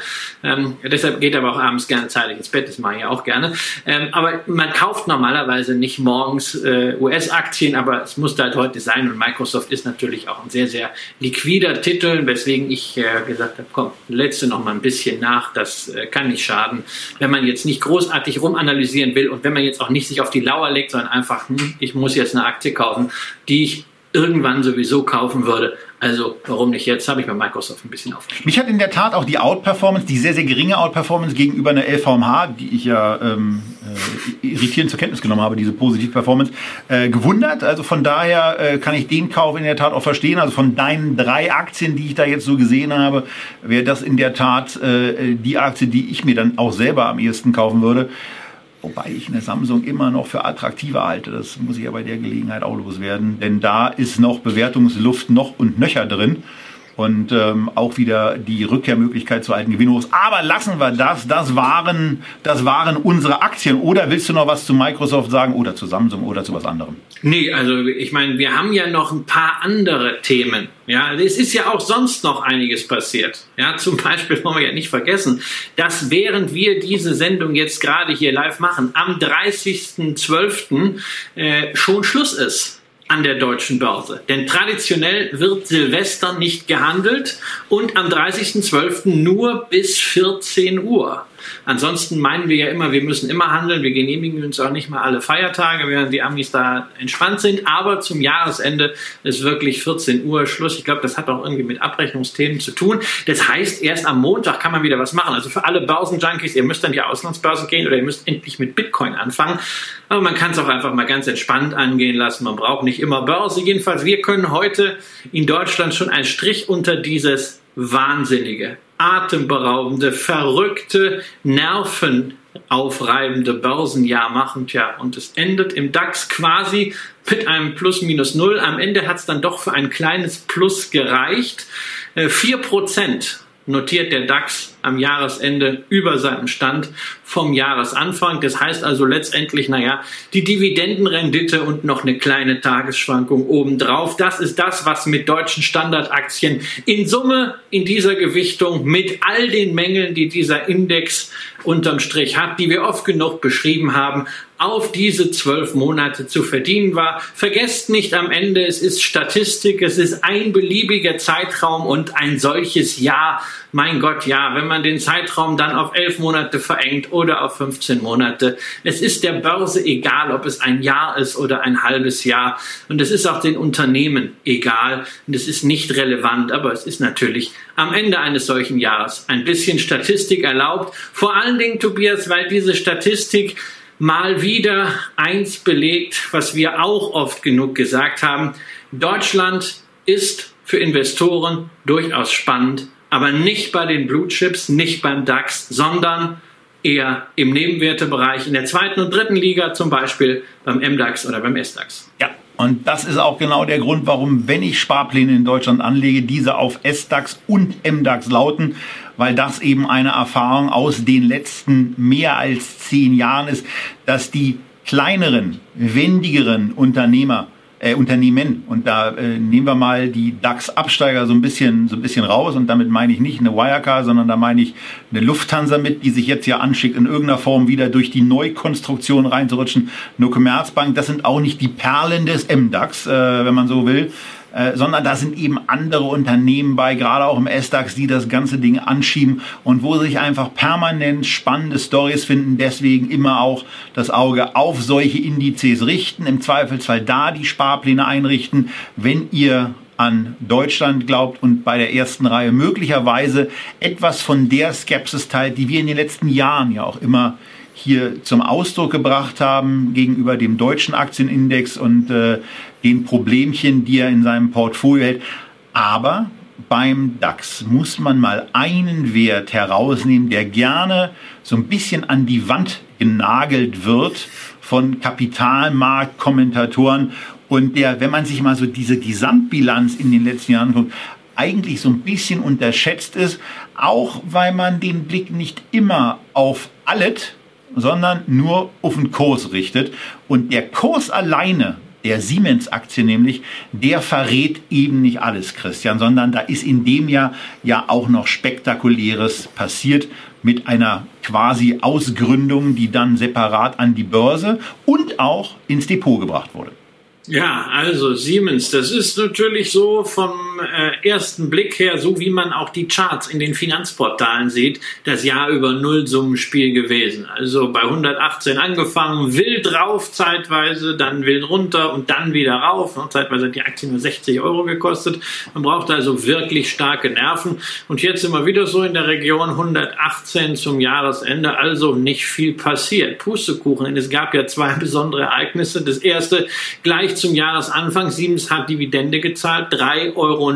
Ähm, deshalb geht er aber auch abends gerne zeitig ins Bett, das mache ich auch gerne. Ähm, aber man kauft normalerweise nicht morgens äh, US-Aktien, aber es muss halt heute sein und Microsoft ist natürlich auch ein sehr, sehr liquider Titel, weswegen ich äh, gesagt habe, komm, letzte noch mal ein bisschen nach, das äh, kann nicht schaden. Wenn man jetzt nicht großartig rumanalysieren will und wenn man jetzt auch nicht sich auf die Lauer legt, sondern einfach, hm, ich muss jetzt eine Aktie kaufen, die ich irgendwann sowieso kaufen würde. Also warum nicht jetzt? Habe ich bei Microsoft ein bisschen aufgeschrieben. Mich hat in der Tat auch die Outperformance, die sehr, sehr geringe Outperformance gegenüber einer LVMH, die ich ja ähm, äh, irritierend zur Kenntnis genommen habe, diese positive Performance, äh, gewundert. Also von daher äh, kann ich den Kauf in der Tat auch verstehen. Also von deinen drei Aktien, die ich da jetzt so gesehen habe, wäre das in der Tat äh, die Aktie, die ich mir dann auch selber am ehesten kaufen würde. Wobei ich eine Samsung immer noch für attraktiver halte. Das muss ich ja bei der Gelegenheit auch loswerden. Denn da ist noch Bewertungsluft noch und nöcher drin und ähm, auch wieder die Rückkehrmöglichkeit zu alten Gewinnhochs. Aber lassen wir das. Das waren, das waren unsere Aktien. Oder willst du noch was zu Microsoft sagen oder zu Samsung oder zu was anderem? Nee, also ich meine, wir haben ja noch ein paar andere Themen. Ja, es ist ja auch sonst noch einiges passiert. Ja, zum Beispiel wollen wir ja nicht vergessen, dass während wir diese Sendung jetzt gerade hier live machen, am 30.12. Äh, schon Schluss ist an der deutschen Börse. Denn traditionell wird Silvester nicht gehandelt und am 30.12. nur bis 14 Uhr. Ansonsten meinen wir ja immer, wir müssen immer handeln. Wir genehmigen uns auch nicht mal alle Feiertage, während die Amis da entspannt sind. Aber zum Jahresende ist wirklich 14 Uhr Schluss. Ich glaube, das hat auch irgendwie mit Abrechnungsthemen zu tun. Das heißt, erst am Montag kann man wieder was machen. Also für alle Börsenjunkies, ihr müsst dann die Auslandsbörse gehen oder ihr müsst endlich mit Bitcoin anfangen. Aber man kann es auch einfach mal ganz entspannt angehen lassen. Man braucht nicht immer Börse. Jedenfalls, wir können heute in Deutschland schon einen Strich unter dieses wahnsinnige atemberaubende, verrückte, Nerven aufreibende Börsenjahr machen. Tja, und es endet im DAX quasi mit einem Plus minus Null. Am Ende hat es dann doch für ein kleines Plus gereicht. Äh, vier Prozent notiert der DAX am Jahresende über seinem Stand vom Jahresanfang. Das heißt also letztendlich, naja, die Dividendenrendite und noch eine kleine Tagesschwankung obendrauf. Das ist das, was mit deutschen Standardaktien in Summe in dieser Gewichtung mit all den Mängeln, die dieser Index unterm Strich hat, die wir oft genug beschrieben haben, auf diese zwölf Monate zu verdienen war. Vergesst nicht am Ende, es ist Statistik, es ist ein beliebiger Zeitraum und ein solches Jahr. Mein Gott, ja, wenn man den Zeitraum dann auf elf Monate verengt oder auf 15 Monate. Es ist der Börse egal, ob es ein Jahr ist oder ein halbes Jahr. Und es ist auch den Unternehmen egal. Und es ist nicht relevant, aber es ist natürlich am Ende eines solchen Jahres ein bisschen Statistik erlaubt. Vor allen Dingen, Tobias, weil diese Statistik mal wieder eins belegt, was wir auch oft genug gesagt haben. Deutschland ist für Investoren durchaus spannend, aber nicht bei den Blue Chips, nicht beim DAX, sondern eher im Nebenwertebereich in der zweiten und dritten Liga, zum Beispiel beim MDAX oder beim SDAX. Ja, und das ist auch genau der Grund, warum, wenn ich Sparpläne in Deutschland anlege, diese auf SDAX und MDAX lauten, weil das eben eine Erfahrung aus den letzten mehr als zehn Jahren ist, dass die kleineren, wendigeren Unternehmer äh, Unternehmen. Und da äh, nehmen wir mal die DAX-Absteiger so ein bisschen so ein bisschen raus. Und damit meine ich nicht eine Wirecard, sondern da meine ich eine Lufthansa mit, die sich jetzt ja anschickt, in irgendeiner Form wieder durch die Neukonstruktion reinzurutschen. Nur Commerzbank, das sind auch nicht die Perlen des MDAX, äh, wenn man so will. Äh, sondern da sind eben andere Unternehmen bei, gerade auch im S-DAX, die das ganze Ding anschieben und wo sich einfach permanent spannende Stories finden. Deswegen immer auch das Auge auf solche Indizes richten, im Zweifelsfall da die Sparpläne einrichten, wenn ihr an Deutschland glaubt und bei der ersten Reihe möglicherweise etwas von der Skepsis teilt, die wir in den letzten Jahren ja auch immer hier zum Ausdruck gebracht haben gegenüber dem deutschen Aktienindex und äh, den Problemchen, die er in seinem Portfolio hält. Aber beim DAX muss man mal einen Wert herausnehmen, der gerne so ein bisschen an die Wand genagelt wird von Kapitalmarktkommentatoren und der, wenn man sich mal so diese Gesamtbilanz in den letzten Jahren guckt, eigentlich so ein bisschen unterschätzt ist, auch weil man den Blick nicht immer auf alles, sondern nur auf den Kurs richtet. Und der Kurs alleine der Siemens-Aktie nämlich, der verrät eben nicht alles, Christian, sondern da ist in dem Jahr ja auch noch Spektakuläres passiert mit einer quasi Ausgründung, die dann separat an die Börse und auch ins Depot gebracht wurde. Ja, also Siemens, das ist natürlich so vom äh, ersten Blick her, so wie man auch die Charts in den Finanzportalen sieht, das Jahr über Nullsummenspiel gewesen. Also bei 118 angefangen, wild rauf zeitweise, dann wild runter und dann wieder rauf. Und zeitweise hat die Aktie nur 60 Euro gekostet. Man braucht also wirklich starke Nerven. Und jetzt sind wir wieder so in der Region 118 zum Jahresende, also nicht viel passiert. Pustekuchen, denn es gab ja zwei besondere Ereignisse. Das erste gleich gleich zum Jahresanfang. Siemens hat Dividende gezahlt, 3,90 Euro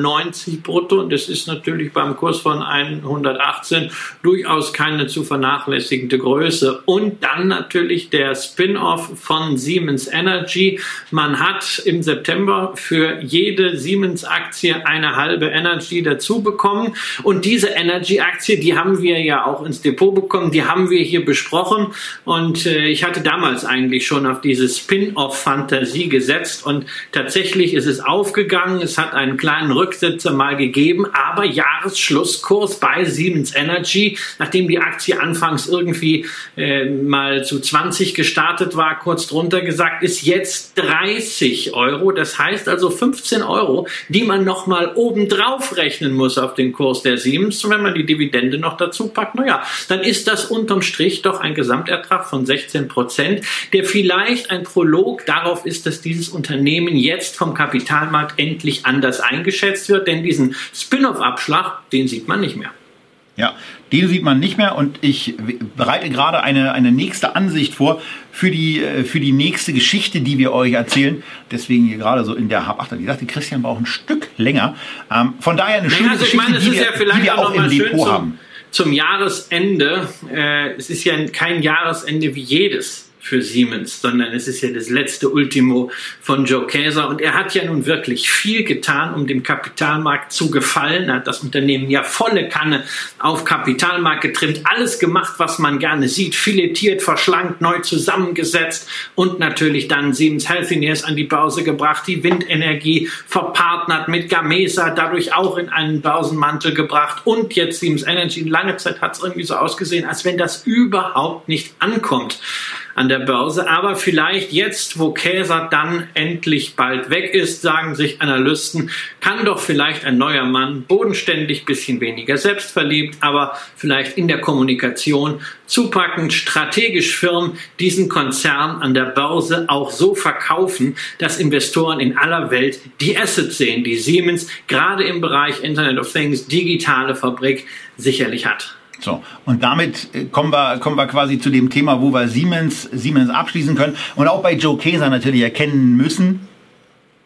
brutto. Und das ist natürlich beim Kurs von 118 durchaus keine zu vernachlässigende Größe. Und dann natürlich der Spin-off von Siemens Energy. Man hat im September für jede Siemens-Aktie eine halbe Energy dazu bekommen. Und diese Energy-Aktie, die haben wir ja auch ins Depot bekommen, die haben wir hier besprochen. Und äh, ich hatte damals eigentlich schon auf diese Spin-off-Fantasie gesetzt gesetzt und tatsächlich ist es aufgegangen. Es hat einen kleinen Rücksetzer mal gegeben, aber Jahresschlusskurs bei Siemens Energy, nachdem die Aktie anfangs irgendwie äh, mal zu 20 gestartet war, kurz drunter gesagt, ist jetzt 30 Euro. Das heißt also 15 Euro, die man nochmal obendrauf rechnen muss auf den Kurs der Siemens. Und wenn man die Dividende noch dazu packt, naja, dann ist das unterm Strich doch ein Gesamtertrag von 16 Prozent, der vielleicht ein Prolog darauf ist, dass dieses Unternehmen jetzt vom Kapitalmarkt endlich anders eingeschätzt wird, denn diesen Spin-off-Abschlag, den sieht man nicht mehr. Ja, den sieht man nicht mehr und ich bereite gerade eine, eine nächste Ansicht vor für die, äh, für die nächste Geschichte, die wir euch erzählen. Deswegen hier gerade so in der Hab-8. Ich dachte, Christian braucht ein Stück länger. Ähm, von daher eine schöne also Geschichte, meine, die, wir, ja die wir auch im Depot zum, haben zum Jahresende, äh, es ist ja kein Jahresende wie jedes für Siemens, sondern es ist ja das letzte Ultimo von Joe Käser. Und er hat ja nun wirklich viel getan, um dem Kapitalmarkt zu gefallen. Er hat das Unternehmen ja volle Kanne auf Kapitalmarkt getrimmt, alles gemacht, was man gerne sieht, filetiert, verschlankt, neu zusammengesetzt und natürlich dann Siemens Healthineers an die Börse gebracht, die Windenergie verpartnert mit Gamesa, dadurch auch in einen Börsenmantel gebracht und jetzt Siemens Energy. Lange Zeit hat es irgendwie so ausgesehen, als wenn das überhaupt nicht ankommt an der Börse. Aber vielleicht jetzt, wo Käser dann endlich bald weg ist, sagen sich Analysten, kann doch vielleicht ein neuer Mann bodenständig, bisschen weniger selbstverliebt, aber vielleicht in der Kommunikation zupackend, strategisch firm diesen Konzern an der Börse auch so verkaufen, dass Investoren in aller Welt die Assets sehen, die Siemens gerade im Bereich Internet of Things, digitale Fabrik sicherlich hat. So, und damit äh, kommen wir, kommen wir quasi zu dem Thema, wo wir Siemens, Siemens abschließen können und auch bei Joe Keser natürlich erkennen müssen,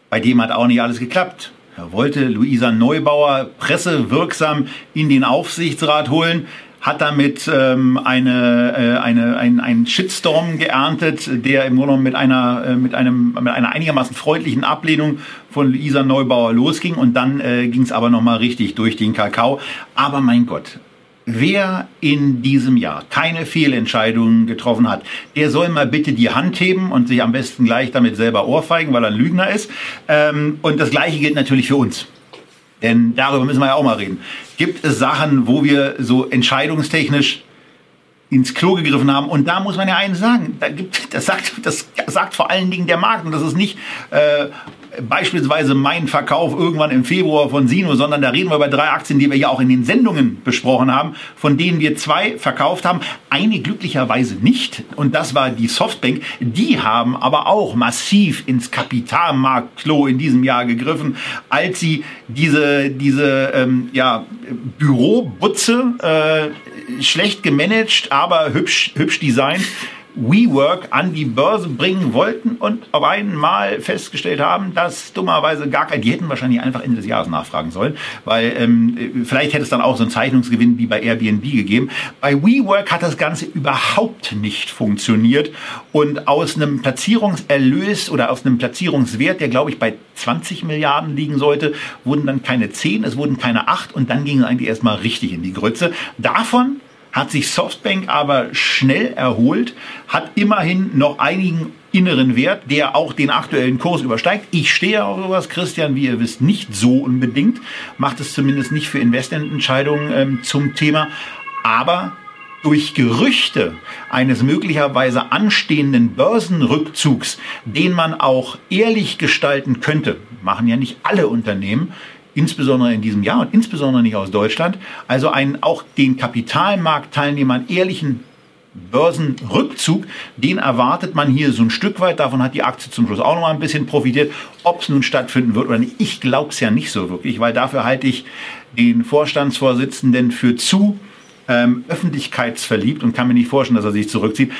bei dem hat auch nicht alles geklappt. Er wollte Luisa Neubauer pressewirksam in den Aufsichtsrat holen, hat damit ähm, eine, äh, eine, ein, einen Shitstorm geerntet, der im Grunde mit einer, äh, mit, einem, mit einer einigermaßen freundlichen Ablehnung von Luisa Neubauer losging und dann äh, ging es aber nochmal richtig durch den Kakao. Aber mein Gott, Wer in diesem Jahr keine Fehlentscheidungen getroffen hat, der soll mal bitte die Hand heben und sich am besten gleich damit selber ohrfeigen, weil er ein Lügner ist. Ähm, und das Gleiche gilt natürlich für uns. Denn darüber müssen wir ja auch mal reden. Gibt es Sachen, wo wir so entscheidungstechnisch ins Klo gegriffen haben. Und da muss man ja eines sagen, da gibt, das, sagt, das sagt vor allen Dingen der Markt. Und das ist nicht äh, beispielsweise mein Verkauf irgendwann im Februar von Sino, sondern da reden wir über drei Aktien, die wir ja auch in den Sendungen besprochen haben, von denen wir zwei verkauft haben. Eine glücklicherweise nicht. Und das war die Softbank. Die haben aber auch massiv ins Kapitalmarktklo in diesem Jahr gegriffen, als sie diese, diese ähm, ja, Bürobutze äh, schlecht gemanagt, aber hübsch, hübsch designt WeWork an die Börse bringen wollten und auf einmal festgestellt haben, dass dummerweise gar kein, die hätten wahrscheinlich einfach Ende des Jahres nachfragen sollen, weil ähm, vielleicht hätte es dann auch so einen Zeichnungsgewinn wie bei Airbnb gegeben. Bei WeWork hat das Ganze überhaupt nicht funktioniert und aus einem Platzierungserlös oder aus einem Platzierungswert, der glaube ich bei 20 Milliarden liegen sollte, wurden dann keine 10, es wurden keine 8 und dann ging es eigentlich erstmal richtig in die Grütze. Davon hat sich Softbank aber schnell erholt, hat immerhin noch einigen inneren Wert, der auch den aktuellen Kurs übersteigt. Ich stehe auf sowas, Christian, wie ihr wisst, nicht so unbedingt, macht es zumindest nicht für Investmententscheidungen ähm, zum Thema, aber durch Gerüchte eines möglicherweise anstehenden Börsenrückzugs, den man auch ehrlich gestalten könnte, machen ja nicht alle Unternehmen, insbesondere in diesem Jahr und insbesondere nicht aus Deutschland, also einen auch den Kapitalmarktteilnehmern ehrlichen Börsenrückzug, den erwartet man hier so ein Stück weit. Davon hat die Aktie zum Schluss auch noch mal ein bisschen profitiert. Ob es nun stattfinden wird oder nicht, ich glaube es ja nicht so wirklich, weil dafür halte ich den Vorstandsvorsitzenden für zu ähm, öffentlichkeitsverliebt und kann mir nicht vorstellen, dass er sich zurückzieht.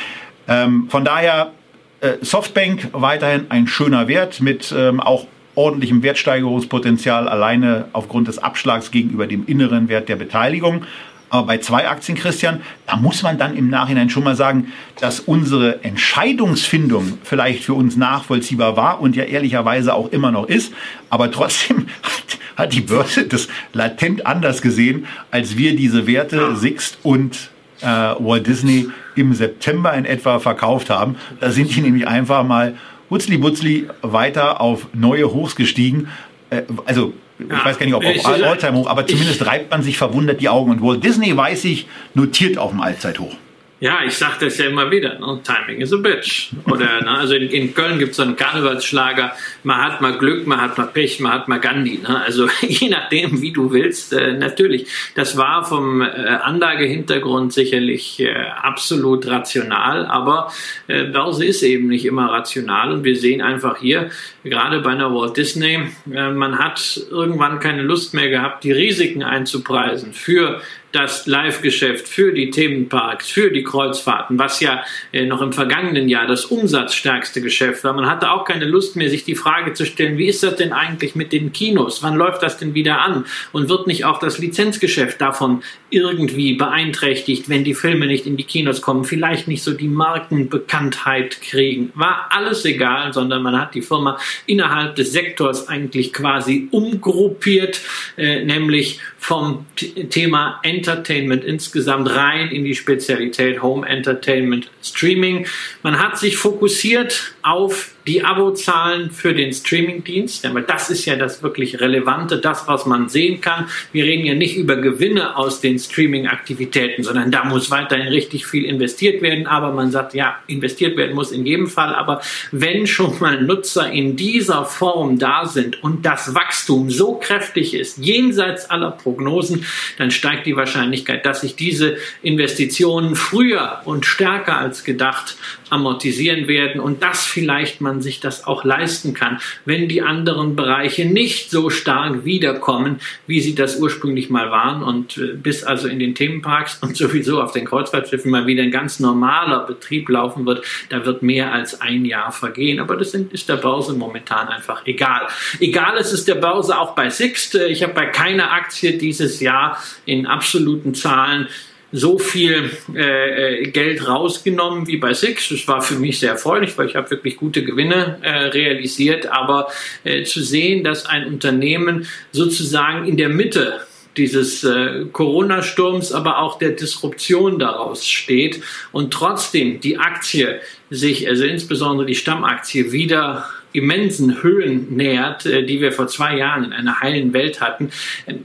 Ähm, von daher äh, Softbank weiterhin ein schöner Wert mit ähm, auch ordentlichem Wertsteigerungspotenzial alleine aufgrund des Abschlags gegenüber dem inneren Wert der Beteiligung. Aber bei zwei Aktien, Christian, da muss man dann im Nachhinein schon mal sagen, dass unsere Entscheidungsfindung vielleicht für uns nachvollziehbar war und ja ehrlicherweise auch immer noch ist. Aber trotzdem hat, hat die Börse das latent anders gesehen, als wir diese Werte Sixt und äh, Walt Disney im September in etwa verkauft haben. Da sind die nämlich einfach mal Hutzli Butzli weiter auf neue Hochs gestiegen. Äh, also ich ja, weiß gar nicht, ob auf Alltime hoch, aber zumindest reibt man sich verwundert die Augen. Und Walt Disney, weiß ich, notiert auf dem Allzeithoch. Ja, ich sage das ja immer wieder. Ne? Timing is a bitch. Oder ne? also in, in Köln gibt es so einen Karnevalsschlager. Man hat mal Glück, man hat mal Pech, man hat mal Gandhi. Ne? Also je nachdem, wie du willst. Äh, natürlich, das war vom äh, Anlagehintergrund sicherlich äh, absolut rational, aber äh, Börse ist eben nicht immer rational und wir sehen einfach hier gerade bei einer Walt Disney, äh, man hat irgendwann keine Lust mehr gehabt, die Risiken einzupreisen für das Live-Geschäft, für die Themenparks, für die Kreuzfahrten, was ja äh, noch im vergangenen Jahr das umsatzstärkste Geschäft war. Man hatte auch keine Lust mehr, sich die Frage zu stellen, wie ist das denn eigentlich mit den Kinos? Wann läuft das denn wieder an? Und wird nicht auch das Lizenzgeschäft davon irgendwie beeinträchtigt, wenn die Filme nicht in die Kinos kommen, vielleicht nicht so die Markenbekanntheit kriegen? War alles egal, sondern man hat die Firma innerhalb des Sektors eigentlich quasi umgruppiert, äh, nämlich vom Thema Entertainment insgesamt rein in die Spezialität Home Entertainment Streaming. Man hat sich fokussiert auf die Abozahlen für den Streamingdienst, aber das ist ja das wirklich Relevante, das, was man sehen kann. Wir reden ja nicht über Gewinne aus den Streaming-Aktivitäten, sondern da muss weiterhin richtig viel investiert werden. Aber man sagt, ja, investiert werden muss in jedem Fall. Aber wenn schon mal Nutzer in dieser Form da sind und das Wachstum so kräftig ist, jenseits aller Prognosen, dann steigt die Wahrscheinlichkeit, dass sich diese Investitionen früher und stärker als gedacht amortisieren werden und das vielleicht man sich das auch leisten kann, wenn die anderen Bereiche nicht so stark wiederkommen, wie sie das ursprünglich mal waren und äh, bis also in den Themenparks und sowieso auf den Kreuzfahrtschiffen mal wieder ein ganz normaler Betrieb laufen wird, da wird mehr als ein Jahr vergehen, aber das ist der Börse momentan einfach egal. Egal ist es der Börse auch bei Sixt. Ich habe bei keiner Aktie dieses Jahr in absoluten Zahlen so viel äh, äh, Geld rausgenommen wie bei Six. Das war für mich sehr erfreulich, weil ich habe wirklich gute Gewinne äh, realisiert. Aber äh, zu sehen, dass ein Unternehmen sozusagen in der Mitte dieses äh, Corona-Sturms, aber auch der Disruption daraus steht und trotzdem die Aktie sich, also insbesondere die Stammaktie, wieder immensen Höhen nähert, äh, die wir vor zwei Jahren in einer heilen Welt hatten,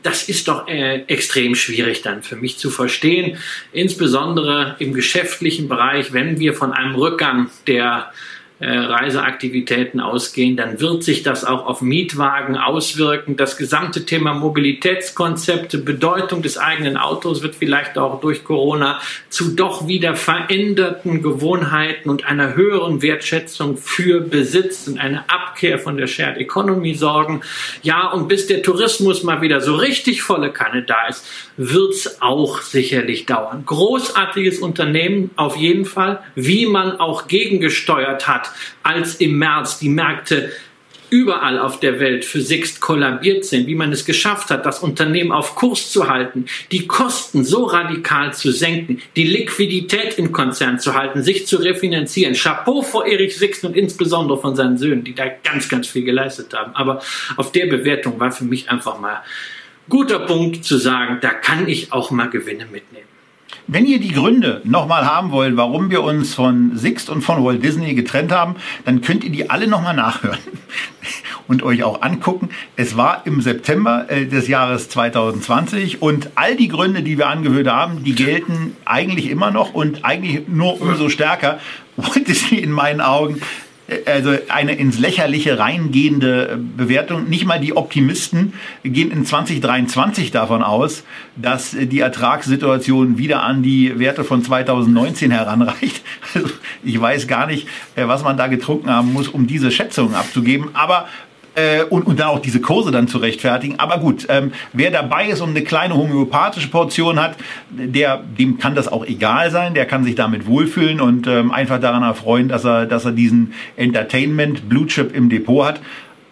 das ist doch äh, extrem schwierig dann für mich zu verstehen, insbesondere im geschäftlichen Bereich, wenn wir von einem Rückgang der Reiseaktivitäten ausgehen, dann wird sich das auch auf Mietwagen auswirken. Das gesamte Thema Mobilitätskonzepte, Bedeutung des eigenen Autos wird vielleicht auch durch Corona zu doch wieder veränderten Gewohnheiten und einer höheren Wertschätzung für Besitz und eine Abkehr von der Shared Economy sorgen. Ja, und bis der Tourismus mal wieder so richtig volle Kanne da ist, wird's auch sicherlich dauern. Großartiges Unternehmen auf jeden Fall, wie man auch gegengesteuert hat als im März die Märkte überall auf der Welt für Sixt kollabiert sind, wie man es geschafft hat, das Unternehmen auf Kurs zu halten, die Kosten so radikal zu senken, die Liquidität im Konzern zu halten, sich zu refinanzieren. Chapeau vor Erich Sixt und insbesondere von seinen Söhnen, die da ganz, ganz viel geleistet haben. Aber auf der Bewertung war für mich einfach mal guter Punkt zu sagen, da kann ich auch mal Gewinne mitnehmen. Wenn ihr die Gründe nochmal haben wollt, warum wir uns von Sixt und von Walt Disney getrennt haben, dann könnt ihr die alle nochmal nachhören und euch auch angucken. Es war im September äh, des Jahres 2020 und all die Gründe, die wir angehört haben, die gelten eigentlich immer noch und eigentlich nur umso stärker. Walt Disney in meinen Augen also eine ins Lächerliche reingehende Bewertung. Nicht mal die Optimisten gehen in 2023 davon aus, dass die Ertragssituation wieder an die Werte von 2019 heranreicht. Also ich weiß gar nicht, äh, was man da getrunken haben muss, um diese Schätzungen abzugeben. Aber äh, und, und dann auch diese Kurse dann zu rechtfertigen. Aber gut, ähm, wer dabei ist und eine kleine homöopathische Portion hat, der, dem kann das auch egal sein, der kann sich damit wohlfühlen und ähm, einfach daran erfreuen, dass er, dass er diesen Entertainment Blue Chip im Depot hat.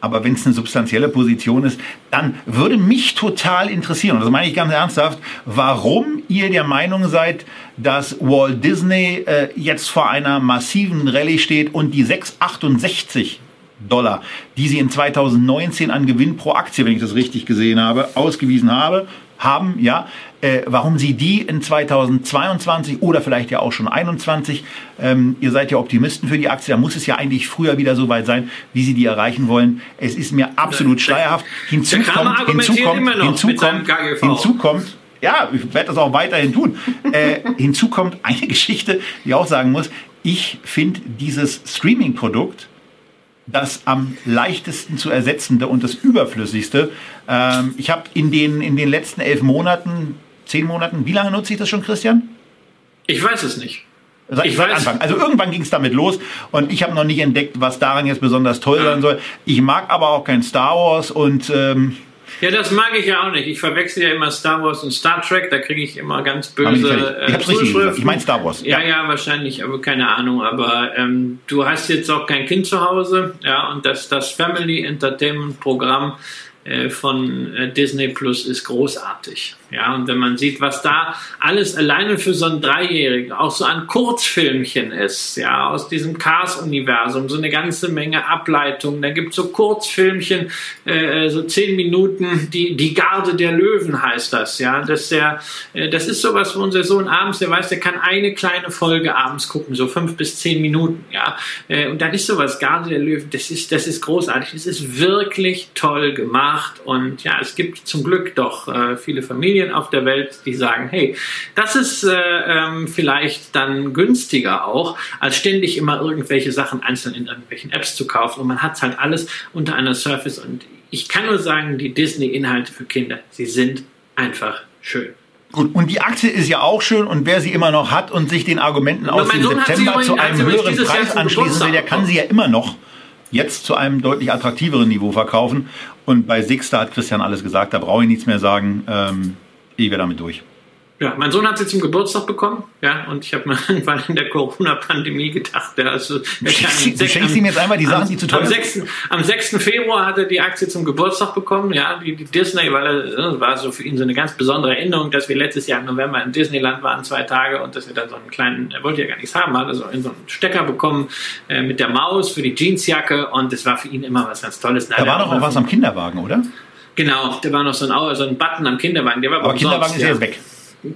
Aber wenn es eine substanzielle Position ist, dann würde mich total interessieren, und das meine ich ganz ernsthaft, warum ihr der Meinung seid, dass Walt Disney äh, jetzt vor einer massiven Rallye steht und die 668 Dollar, die sie in 2019 an Gewinn pro Aktie, wenn ich das richtig gesehen habe, ausgewiesen habe, haben, ja, äh, warum sie die in 2022 oder vielleicht ja auch schon 21, ähm, ihr seid ja Optimisten für die Aktie, da muss es ja eigentlich früher wieder so weit sein, wie sie die erreichen wollen. Es ist mir absolut schleierhaft. Hinzu kommt, hinzu kommt, hinzu kommt, hinzu kommt, ja, ich werde das auch weiterhin tun. Äh, hinzu kommt eine Geschichte, die ich auch sagen muss. Ich finde dieses Streaming-Produkt das am leichtesten zu ersetzende und das überflüssigste. Ähm, ich habe in den, in den letzten elf Monaten, zehn Monaten, wie lange nutze ich das schon, Christian? Ich weiß es nicht. Seit, ich weiß. Anfang. Also irgendwann ging es damit los und ich habe noch nicht entdeckt, was daran jetzt besonders toll sein soll. Ich mag aber auch kein Star Wars und ähm, Ja, das mag ich ja auch nicht. Ich verwechsel ja immer Star Wars und Star Trek, da kriege ich immer ganz böse fertig. Ich hab's richtig gesagt. Ich meine Star Wars. Ja, ja, wahrscheinlich, aber keine Ahnung. Aber ähm, du hast jetzt auch kein Kind zu Hause, ja, und das, das Family Entertainment Programm äh, von äh, Disney Plus ist großartig. Ja, und wenn man sieht, was da alles alleine für so einen Dreijährigen auch so ein Kurzfilmchen ist, ja, aus diesem Cars-Universum, so eine ganze Menge Ableitungen. Da gibt es so Kurzfilmchen, äh, so zehn Minuten, die, die Garde der Löwen heißt das, ja. Das, der, äh, das ist sowas, wo unser Sohn abends, der weiß, der kann eine kleine Folge abends gucken, so fünf bis zehn Minuten, ja. Äh, und dann ist sowas, Garde der Löwen, das ist, das ist großartig. Das ist wirklich toll gemacht und ja, es gibt zum Glück doch äh, viele Familien, auf der Welt, die sagen, hey, das ist äh, ähm, vielleicht dann günstiger auch, als ständig immer irgendwelche Sachen einzeln in irgendwelchen Apps zu kaufen. Und man hat halt alles unter einer Surface. Und ich kann nur sagen, die Disney-Inhalte für Kinder, sie sind einfach schön. Gut, und die Aktie ist ja auch schön und wer sie immer noch hat und sich den Argumenten aus dem September zu einem höheren Preis anschließen will, der kann sie ja immer noch jetzt zu einem deutlich attraktiveren Niveau verkaufen. Und bei Sixter hat Christian alles gesagt, da brauche ich nichts mehr sagen. Ähm, ich wäre damit durch. Ja, mein Sohn hat sie zum Geburtstag bekommen, ja, und ich habe mir irgendwann in der Corona-Pandemie gedacht, ja, also, du schenkst, ihm jetzt einmal die Sachen, am, die zu teuer sind? Am 6. Februar hat er die Aktie zum Geburtstag bekommen, ja, die, die Disney, weil das war so für ihn so eine ganz besondere Erinnerung, dass wir letztes Jahr im November in Disneyland waren, zwei Tage, und dass er dann so einen kleinen, er wollte ja gar nichts haben, hat also in so einen Stecker bekommen äh, mit der Maus für die Jeansjacke, und das war für ihn immer was ganz Tolles. Da war doch auch was am Kinderwagen, oder? Genau, da war noch so ein, so ein Button am Kinderwagen. Der war aber Kinderwagen ist ja jetzt weg.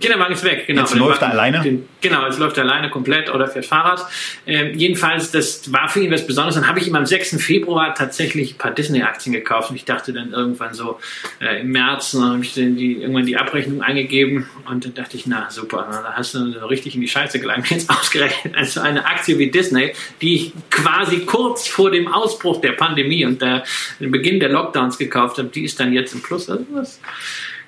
Kinderwagen ist weg, genau. Jetzt läuft er alleine? Den, genau, jetzt läuft er alleine komplett oder fährt Fahrrad. Ähm, jedenfalls, das war für ihn was Besonderes. Dann habe ich ihm am 6. Februar tatsächlich ein paar Disney-Aktien gekauft und ich dachte dann irgendwann so äh, im März, dann habe ich dann die, irgendwann die Abrechnung eingegeben und dann dachte ich, na super, da hast du so richtig in die Scheiße gelangt. Jetzt ausgerechnet also eine Aktie wie Disney, die ich quasi kurz vor dem Ausbruch der Pandemie und der, dem Beginn der Lockdowns gekauft habe, die ist dann jetzt im Plus. Also das,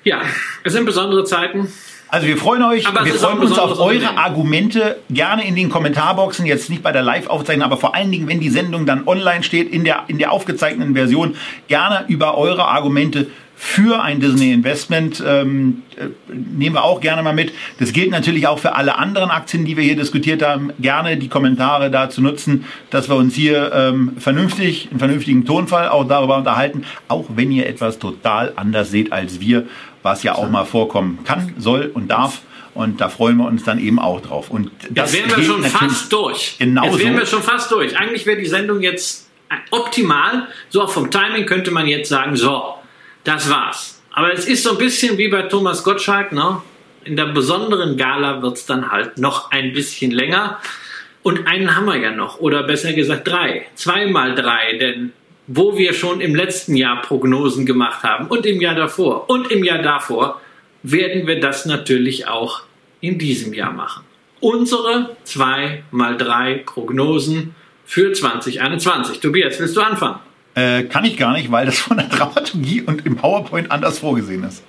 ja, es sind besondere Zeiten. Also wir freuen euch, aber wir freuen uns auf eure Argumente, gerne in den Kommentarboxen, jetzt nicht bei der Live-Aufzeichnung, aber vor allen Dingen, wenn die Sendung dann online steht, in der, in der aufgezeichneten Version, gerne über eure Argumente für ein Disney-Investment. Ähm, äh, nehmen wir auch gerne mal mit. Das gilt natürlich auch für alle anderen Aktien, die wir hier diskutiert haben. Gerne die Kommentare dazu nutzen, dass wir uns hier ähm, vernünftig, in vernünftigen Tonfall auch darüber unterhalten, auch wenn ihr etwas total anders seht als wir, was ja auch mal vorkommen kann, soll und darf. Und da freuen wir uns dann eben auch drauf. Und das jetzt wären wir schon fast durch. Genau jetzt wären wir schon fast durch. Eigentlich wäre die Sendung jetzt optimal. So auch vom Timing könnte man jetzt sagen, so, das war's. Aber es ist so ein bisschen wie bei Thomas Gottschalk, ne? In der besonderen Gala wird's dann halt noch ein bisschen länger. Und einen haben wir ja noch, oder besser gesagt drei. Zweimal drei, denn wo wir schon im letzten Jahr Prognosen gemacht haben und im Jahr davor und im Jahr davor, werden wir das natürlich auch in diesem Jahr machen. Unsere zwei mal drei Prognosen für 2021. Tobias, willst du anfangen? Äh, kann ich gar nicht, weil das von der Dramaturgie und im PowerPoint anders vorgesehen ist.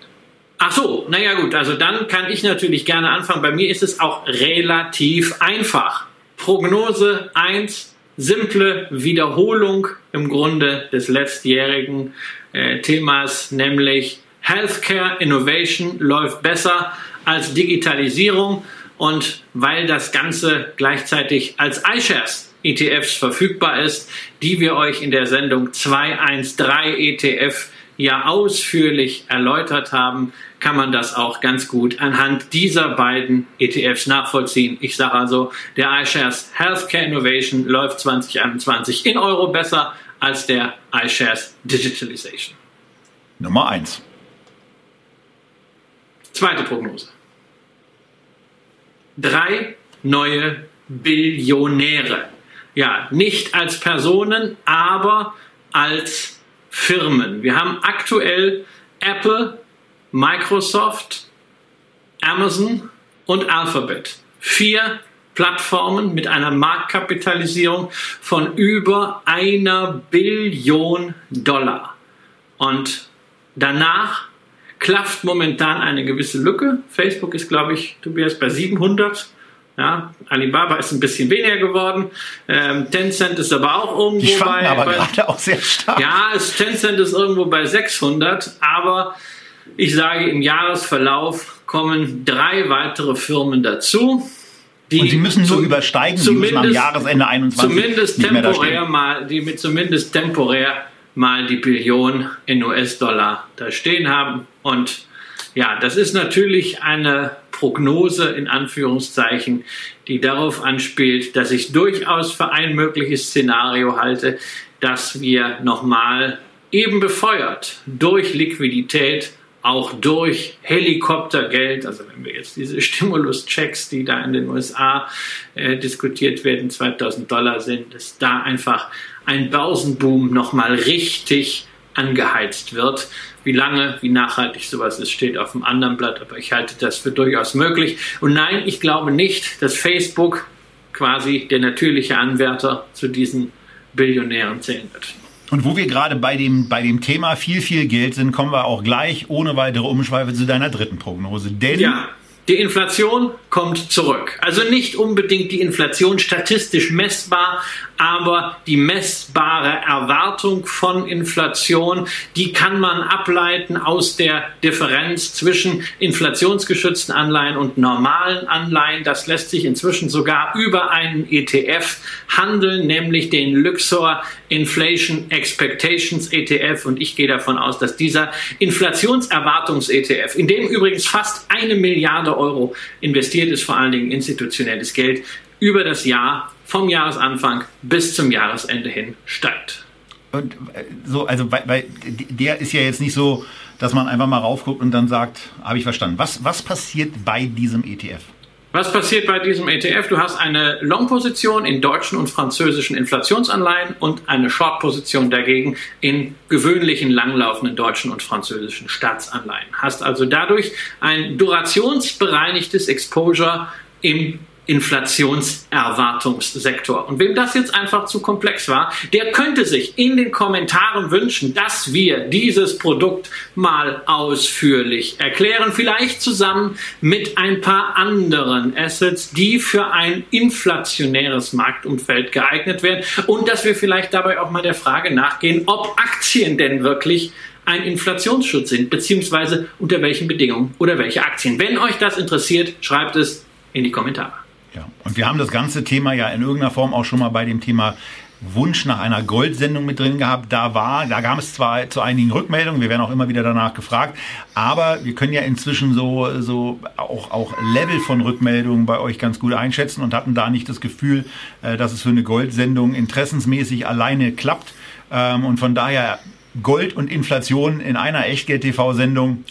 Ach so, naja gut, also dann kann ich natürlich gerne anfangen. Bei mir ist es auch relativ einfach. Prognose 1, simple Wiederholung im Grunde des letztjährigen äh, Themas, nämlich Healthcare Innovation läuft besser als Digitalisierung und weil das Ganze gleichzeitig als iShares ETFs verfügbar ist, die wir euch in der Sendung 213 ETF ja ausführlich erläutert haben, kann man das auch ganz gut anhand dieser beiden ETFs nachvollziehen. Ich sage also, der iShares Healthcare Innovation läuft 2021 in Euro besser als der iShares Digitalization. Nummer 1. Zweite Prognose. Drei neue Billionäre ja, nicht als Personen, aber als Firmen. Wir haben aktuell Apple, Microsoft, Amazon und Alphabet. Vier Plattformen mit einer Marktkapitalisierung von über einer Billion Dollar. Und danach klafft momentan eine gewisse Lücke. Facebook ist, glaube ich, Tobias, bei 700 Ja, Alibaba ist ein bisschen weniger geworden. Ähm, Tencent ist aber auch irgendwo Die bei, aber bei gerade auch sehr stark. ja, es, Tencent ist irgendwo bei 600, aber ich sage, im Jahresverlauf kommen drei weitere Firmen dazu. Die und sie müssen nur zum- übersteigen, sie müssen am Jahresende 21 zumindest temporär mal, die mit zumindest temporär mal die Billion in US-Dollar da stehen haben. Und ja, das ist natürlich eine Prognose in Anführungszeichen, die darauf anspielt, dass ich durchaus für ein mögliches Szenario halte, dass wir nochmal eben befeuert durch Liquidität auch durch Helikoptergeld, also wenn wir jetzt diese Stimulus-Checks, die da in den USA äh, diskutiert werden, 2000 Dollar sind, dass da einfach ein Börsenboom nochmal richtig angeheizt wird. Wie lange, wie nachhaltig sowas ist, steht auf dem anderen Blatt, aber ich halte das für durchaus möglich. Und nein, ich glaube nicht, dass Facebook quasi der natürliche Anwärter zu diesen Billionären zählen wird. Und wo wir gerade bei dem, bei dem Thema viel, viel Geld sind, kommen wir auch gleich ohne weitere Umschweife zu deiner dritten Prognose. Denn Ja, die Inflation kommt zurück. Also nicht unbedingt die Inflation statistisch messbar, aber die messbare Erwartung von Inflation, die kann man ableiten aus der Differenz zwischen inflationsgeschützten Anleihen und normalen Anleihen. Das lässt sich inzwischen sogar über einen ETF handeln, nämlich den Luxor Inflation Expectations ETF. Und ich gehe davon aus, dass dieser Inflationserwartungs-ETF, in dem übrigens fast eine Milliarde Euro investiert ist, vor allen Dingen institutionelles Geld, über das Jahr vom Jahresanfang bis zum Jahresende hin steigt. Und äh, so, also weil, weil der ist ja jetzt nicht so, dass man einfach mal raufguckt und dann sagt, habe ich verstanden. Was, was passiert bei diesem ETF? Was passiert bei diesem ETF? Du hast eine Long-Position in deutschen und französischen Inflationsanleihen und eine Short-Position dagegen in gewöhnlichen langlaufenden deutschen und französischen Staatsanleihen. Hast also dadurch ein durationsbereinigtes Exposure im Inflationserwartungssektor. Und wem das jetzt einfach zu komplex war, der könnte sich in den Kommentaren wünschen, dass wir dieses Produkt mal ausführlich erklären, vielleicht zusammen mit ein paar anderen Assets, die für ein inflationäres Marktumfeld geeignet werden und dass wir vielleicht dabei auch mal der Frage nachgehen, ob Aktien denn wirklich ein Inflationsschutz sind, beziehungsweise unter welchen Bedingungen oder welche Aktien. Wenn euch das interessiert, schreibt es in die Kommentare. Ja, und wir haben das ganze Thema ja in irgendeiner Form auch schon mal bei dem Thema Wunsch nach einer Goldsendung mit drin gehabt. Da war, da kam es zwar zu einigen Rückmeldungen, wir werden auch immer wieder danach gefragt, aber wir können ja inzwischen so, so auch, auch Level von Rückmeldungen bei euch ganz gut einschätzen und hatten da nicht das Gefühl, äh, dass es für eine Goldsendung interessensmäßig alleine klappt. Ähm, Und von daher Gold und Inflation in einer Echtgeld-TV-Sendung,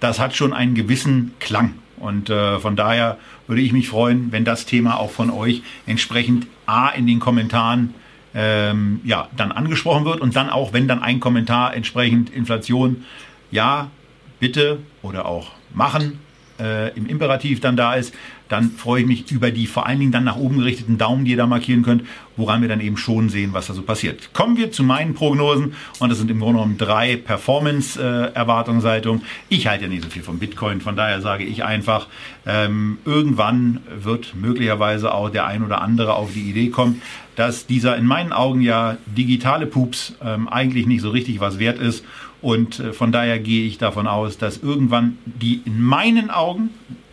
das hat schon einen gewissen Klang. Und äh, von daher würde ich mich freuen, wenn das Thema auch von euch entsprechend A in den Kommentaren ähm, ja, dann angesprochen wird und dann auch, wenn dann ein Kommentar entsprechend Inflation, ja, bitte oder auch machen äh, im Imperativ dann da ist, dann freue ich mich über die vor allen Dingen dann nach oben gerichteten Daumen, die ihr da markieren könnt, woran wir dann eben schon sehen, was da so passiert. Kommen wir zu meinen Prognosen und das sind im Grunde genommen drei Performance-Erwartungshaltungen. ich halte ja nicht so viel von Bitcoin, von daher sage ich einfach, ähm, irgendwann wird möglicherweise auch der ein oder andere auf die Idee kommen, dass dieser in meinen Augen ja digitale Pups ähm, eigentlich nicht so richtig was wert ist und äh, von daher gehe ich davon aus, dass irgendwann die in meinen Augen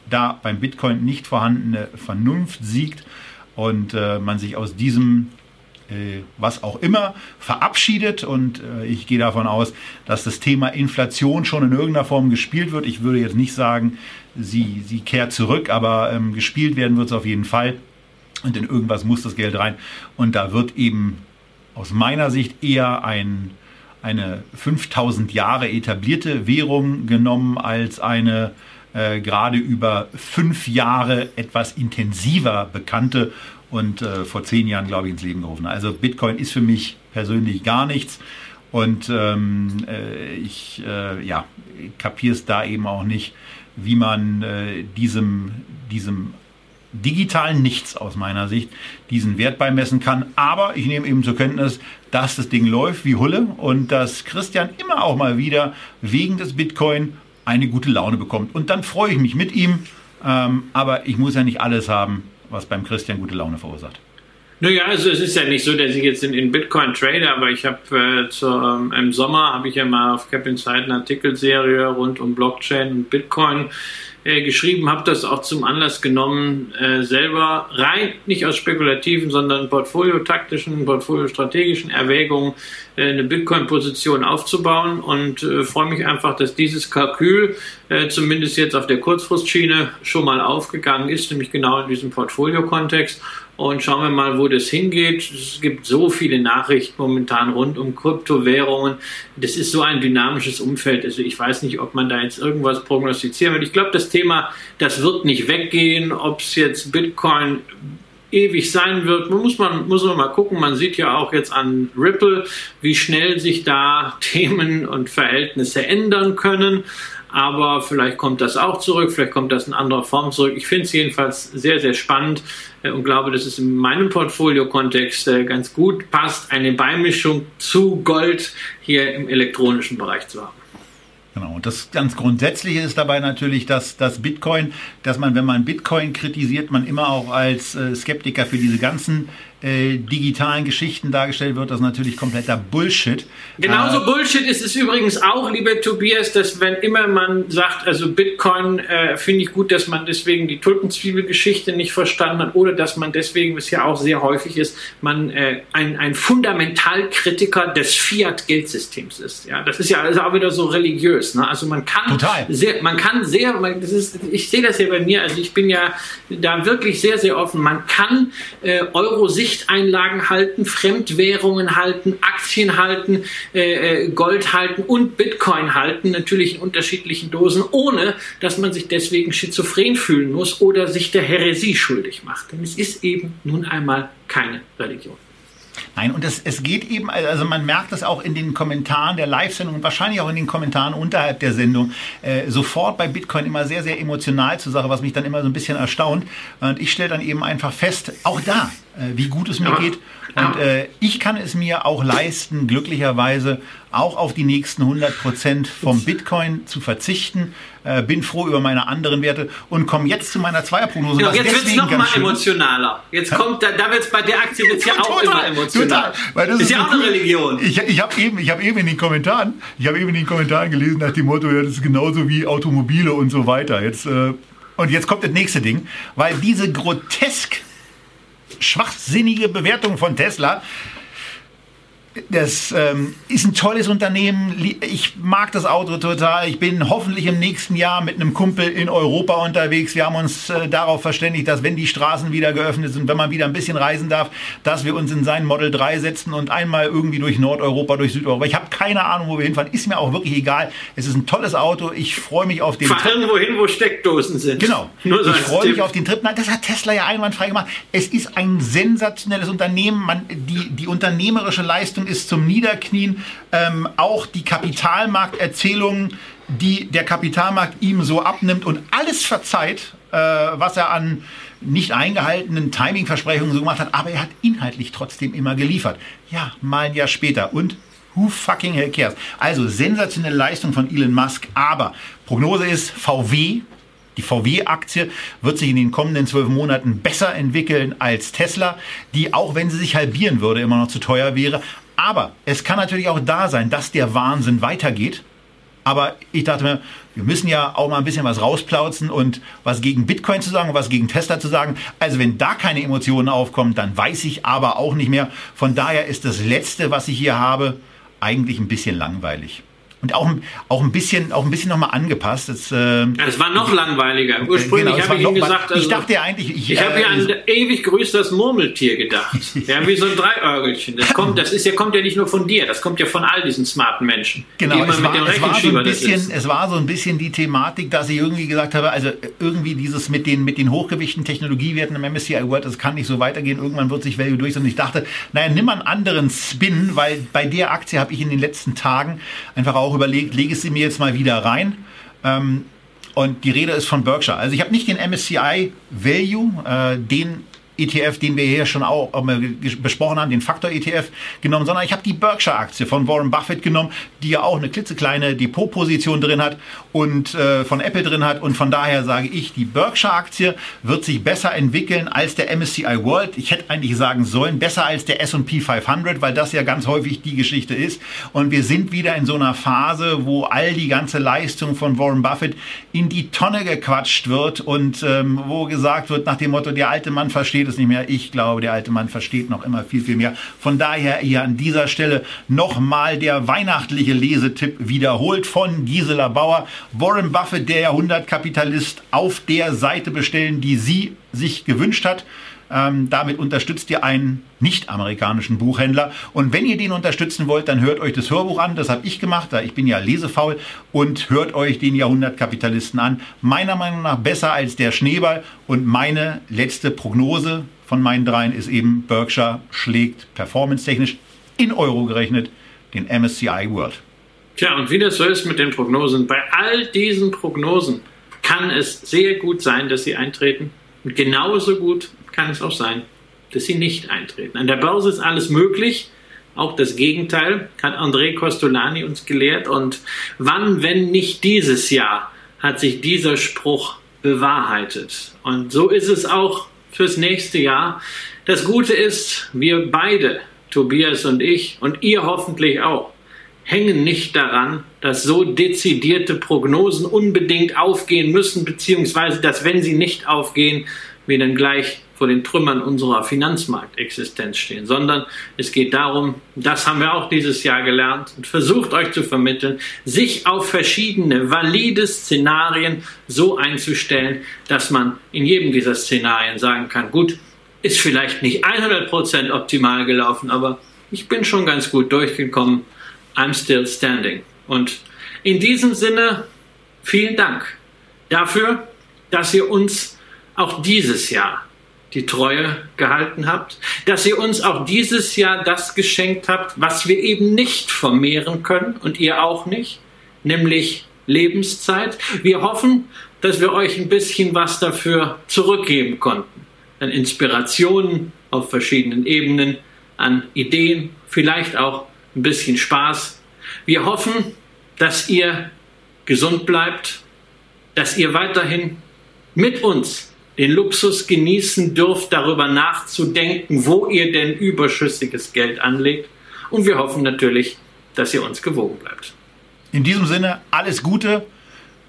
da beim Bitcoin nicht vorhandene Vernunft siegt und äh, man sich aus diesem äh, was auch immer verabschiedet. Und äh, ich gehe davon aus, dass das Thema Inflation schon in irgendeiner Form gespielt wird. Ich würde jetzt nicht sagen, sie, sie kehrt zurück, aber ähm, gespielt werden wird es auf jeden Fall. Und in irgendwas muss das Geld rein. Und da wird eben aus meiner Sicht eher ein eine 5000 Jahre etablierte Währung genommen als eine äh, gerade über fünf Jahre etwas intensiver bekannte und äh, vor zehn Jahren, glaube ich, ins Leben gerufen. Also Bitcoin ist für mich persönlich gar nichts und ähm, äh, ich äh, ja, kapiere es da eben auch nicht, wie man äh, diesem, diesem digitalen Nichts aus meiner Sicht diesen Wert beimessen kann. Aber ich nehme eben zur Kenntnis, dass das Ding läuft wie Hulle und dass Christian immer auch mal wieder wegen des Bitcoin eine gute Laune bekommt. Und dann freue ich mich mit ihm. Ähm, aber ich muss ja nicht alles haben, was beim Christian gute Laune verursacht. Naja, also es ist ja nicht so, dass ich jetzt in, in Bitcoin trade, aber ich habe äh, ähm, im Sommer habe ich ja mal auf Cap Insight eine Artikelserie rund um Blockchain und Bitcoin äh, geschrieben, habe das auch zum Anlass genommen, äh, selber rein, nicht aus spekulativen, sondern portfoliotaktischen, portfoliostrategischen Erwägungen äh, eine Bitcoin-Position aufzubauen und äh, freue mich einfach, dass dieses Kalkül äh, zumindest jetzt auf der Kurzfristschiene schon mal aufgegangen ist, nämlich genau in diesem Portfolio-Kontext und schauen wir mal, wo das hingeht. Es gibt so viele Nachrichten momentan rund um Kryptowährungen. Das ist so ein dynamisches Umfeld. Also ich weiß nicht, ob man da jetzt irgendwas prognostizieren wird. Ich glaube, das Thema, das wird nicht weggehen. Ob es jetzt Bitcoin ewig sein wird, muss man, muss man mal gucken. Man sieht ja auch jetzt an Ripple, wie schnell sich da Themen und Verhältnisse ändern können aber vielleicht kommt das auch zurück, vielleicht kommt das in anderer Form zurück. Ich finde es jedenfalls sehr, sehr spannend äh, und glaube, dass es in meinem Portfolio-Kontext äh, ganz gut passt, eine Beimischung zu Gold hier im elektronischen Bereich zu haben. Genau. Und das ganz Grundsätzliche ist dabei natürlich, dass das Bitcoin, dass man, wenn man Bitcoin kritisiert, man immer auch als äh, Skeptiker für diese ganzen äh, digitalen Geschichten dargestellt wird, das ist natürlich kompletter Bullshit. Genauso äh, Bullshit ist es übrigens auch, lieber Tobias, dass wenn immer man sagt, also Bitcoin äh, finde ich gut, dass man deswegen die Tulpenzwiebelgeschichte nicht verstanden hat oder dass man deswegen, was ja auch sehr häufig ist, man äh, ein, ein Fundamentalkritiker des Fiat-Geldsystems ist. Ja, das ist ja also auch wieder so religiös. Ne? Also man kann Total. sehr, man kann sehr, man, das ist, ich sehe das ja bei mir, also ich bin ja da wirklich sehr, sehr offen. Man kann äh, Euro sicher Sichteinlagen halten, Fremdwährungen halten, Aktien halten, äh, äh, Gold halten und Bitcoin halten, natürlich in unterschiedlichen Dosen, ohne dass man sich deswegen schizophren fühlen muss oder sich der Häresie schuldig macht. Denn es ist eben nun einmal keine Religion. Nein, und es, es geht eben, also man merkt das auch in den Kommentaren der Live-Sendung und wahrscheinlich auch in den Kommentaren unterhalb der Sendung, äh, sofort bei Bitcoin immer sehr, sehr emotional zur Sache, was mich dann immer so ein bisschen erstaunt. Und ich stelle dann eben einfach fest, auch da, äh, wie gut es mir ja. geht. Und äh, ich kann es mir auch leisten, glücklicherweise auch auf die nächsten 100 Prozent vom Bitcoin zu verzichten. Äh, bin froh über meine anderen Werte und komme jetzt zu meiner Zweierprognose. Genau, jetzt wird es noch mal emotionaler. Jetzt kommt, da, da wird es bei der Aktie wird's ja auch total, immer emotional. Total, ist, ist ja auch eine Religion. Ich, ich habe eben, ich habe eben in den Kommentaren, ich habe eben in den Kommentaren gelesen nach dem Motto, ja, das ist genauso wie Automobile und so weiter. Jetzt äh, und jetzt kommt das nächste Ding, weil diese grotesk schwachsinnige Bewertung von Tesla das ähm, ist ein tolles Unternehmen. Ich mag das Auto total. Ich bin hoffentlich im nächsten Jahr mit einem Kumpel in Europa unterwegs. Wir haben uns äh, darauf verständigt, dass wenn die Straßen wieder geöffnet sind, wenn man wieder ein bisschen reisen darf, dass wir uns in sein Model 3 setzen und einmal irgendwie durch Nordeuropa, durch Südeuropa. Ich habe keine Ahnung, wo wir hinfahren. Ist mir auch wirklich egal. Es ist ein tolles Auto. Ich freue mich auf den Fahr Trip. irgendwo hin, wo Steckdosen sind. Genau. So ich freue mich auf den Trip. Nein, das hat Tesla ja einwandfrei gemacht. Es ist ein sensationelles Unternehmen. Man, die, die unternehmerische Leistung ist zum Niederknien. Ähm, auch die Kapitalmarkterzählungen, die der Kapitalmarkt ihm so abnimmt und alles verzeiht, äh, was er an nicht eingehaltenen Timingversprechungen so gemacht hat, aber er hat inhaltlich trotzdem immer geliefert. Ja, mal ein Jahr später. Und who fucking hell cares? Also sensationelle Leistung von Elon Musk, aber Prognose ist VW die VW-Aktie wird sich in den kommenden zwölf Monaten besser entwickeln als Tesla, die auch wenn sie sich halbieren würde, immer noch zu teuer wäre. Aber es kann natürlich auch da sein, dass der Wahnsinn weitergeht. Aber ich dachte mir, wir müssen ja auch mal ein bisschen was rausplauzen und was gegen Bitcoin zu sagen, was gegen Tesla zu sagen. Also wenn da keine Emotionen aufkommen, dann weiß ich aber auch nicht mehr. Von daher ist das Letzte, was ich hier habe, eigentlich ein bisschen langweilig und auch, auch ein bisschen, auch ein bisschen nochmal angepasst. Das, äh, es war noch langweiliger. Äh, Ursprünglich genau, habe ich ihm gesagt, also, ich dachte ja eigentlich, ich, ich habe ja an ewig größtes Murmeltier gedacht. ja, wie so ein Dreiörgelchen. Das kommt, das ist ja, kommt ja nicht nur von dir, das kommt ja von all diesen smarten Menschen. Genau, es war, es, war so ein bisschen, es war so ein bisschen die Thematik, dass ich irgendwie gesagt habe, also irgendwie dieses mit den, mit den hochgewichten Technologiewerten im MSCI World, das kann nicht so weitergehen, irgendwann wird sich Value durch. Und ich dachte, naja, nimm mal einen anderen Spin, weil bei der Aktie habe ich in den letzten Tagen einfach auch überlegt, lege sie mir jetzt mal wieder rein. Ähm, und die Rede ist von Berkshire. Also ich habe nicht den MSCI Value, äh, den ETF, den wir hier schon auch besprochen haben, den Faktor-ETF genommen, sondern ich habe die Berkshire-Aktie von Warren Buffett genommen, die ja auch eine klitzekleine Depotposition drin hat und äh, von Apple drin hat. Und von daher sage ich, die Berkshire-Aktie wird sich besser entwickeln als der MSCI World. Ich hätte eigentlich sagen sollen, besser als der S&P 500, weil das ja ganz häufig die Geschichte ist. Und wir sind wieder in so einer Phase, wo all die ganze Leistung von Warren Buffett in die Tonne gequatscht wird und ähm, wo gesagt wird nach dem Motto, der alte Mann versteht es nicht mehr. Ich glaube, der alte Mann versteht noch immer viel, viel mehr. Von daher hier an dieser Stelle nochmal der weihnachtliche Lesetipp wiederholt von Gisela Bauer. Warren Buffett, der Jahrhundertkapitalist, auf der Seite bestellen, die sie sich gewünscht hat. Ähm, damit unterstützt ihr einen nicht-amerikanischen Buchhändler. Und wenn ihr den unterstützen wollt, dann hört euch das Hörbuch an. Das habe ich gemacht, da ich bin ja lesefaul. Und hört euch den Jahrhundertkapitalisten an. Meiner Meinung nach besser als der Schneeball. Und meine letzte Prognose von meinen dreien ist eben, Berkshire schlägt performance-technisch in Euro gerechnet den MSCI World. Tja, und wie das so ist mit den Prognosen, bei all diesen Prognosen kann es sehr gut sein, dass sie eintreten. Und genauso gut kann es auch sein, dass sie nicht eintreten. An der Börse ist alles möglich. Auch das Gegenteil hat André Costolani uns gelehrt. Und wann, wenn nicht dieses Jahr, hat sich dieser Spruch bewahrheitet. Und so ist es auch fürs nächste Jahr. Das Gute ist, wir beide, Tobias und ich, und ihr hoffentlich auch, hängen nicht daran, dass so dezidierte Prognosen unbedingt aufgehen müssen, beziehungsweise dass wenn sie nicht aufgehen, wir dann gleich vor den Trümmern unserer Finanzmarktexistenz stehen, sondern es geht darum, das haben wir auch dieses Jahr gelernt und versucht euch zu vermitteln, sich auf verschiedene valide Szenarien so einzustellen, dass man in jedem dieser Szenarien sagen kann, gut, ist vielleicht nicht 100% optimal gelaufen, aber ich bin schon ganz gut durchgekommen I'm still standing. Und in diesem Sinne, vielen Dank dafür, dass ihr uns auch dieses Jahr die Treue gehalten habt, dass ihr uns auch dieses Jahr das geschenkt habt, was wir eben nicht vermehren können und ihr auch nicht, nämlich Lebenszeit. Wir hoffen, dass wir euch ein bisschen was dafür zurückgeben konnten. An Inspirationen auf verschiedenen Ebenen, an Ideen, vielleicht auch ein bisschen Spaß. Wir hoffen, dass ihr gesund bleibt, dass ihr weiterhin mit uns den Luxus genießen dürft, darüber nachzudenken, wo ihr denn überschüssiges Geld anlegt. Und wir hoffen natürlich, dass ihr uns gewogen bleibt. In diesem Sinne alles Gute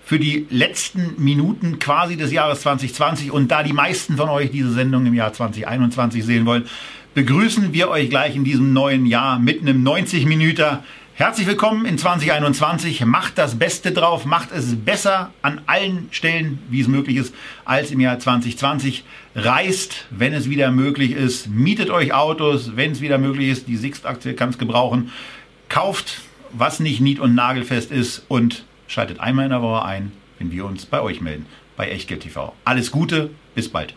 für die letzten Minuten quasi des Jahres 2020 und da die meisten von euch diese Sendung im Jahr 2021 sehen wollen, begrüßen wir euch gleich in diesem neuen Jahr mit einem 90 Minüter. Herzlich willkommen in 2021. Macht das Beste drauf, macht es besser an allen Stellen, wie es möglich ist, als im Jahr 2020. Reist, wenn es wieder möglich ist. Mietet euch Autos, wenn es wieder möglich ist. Die Sixt-Aktie kann es gebrauchen. Kauft, was nicht nied- und nagelfest ist und schaltet einmal in der Woche ein, wenn wir uns bei euch melden, bei Echtgeld TV. Alles Gute, bis bald.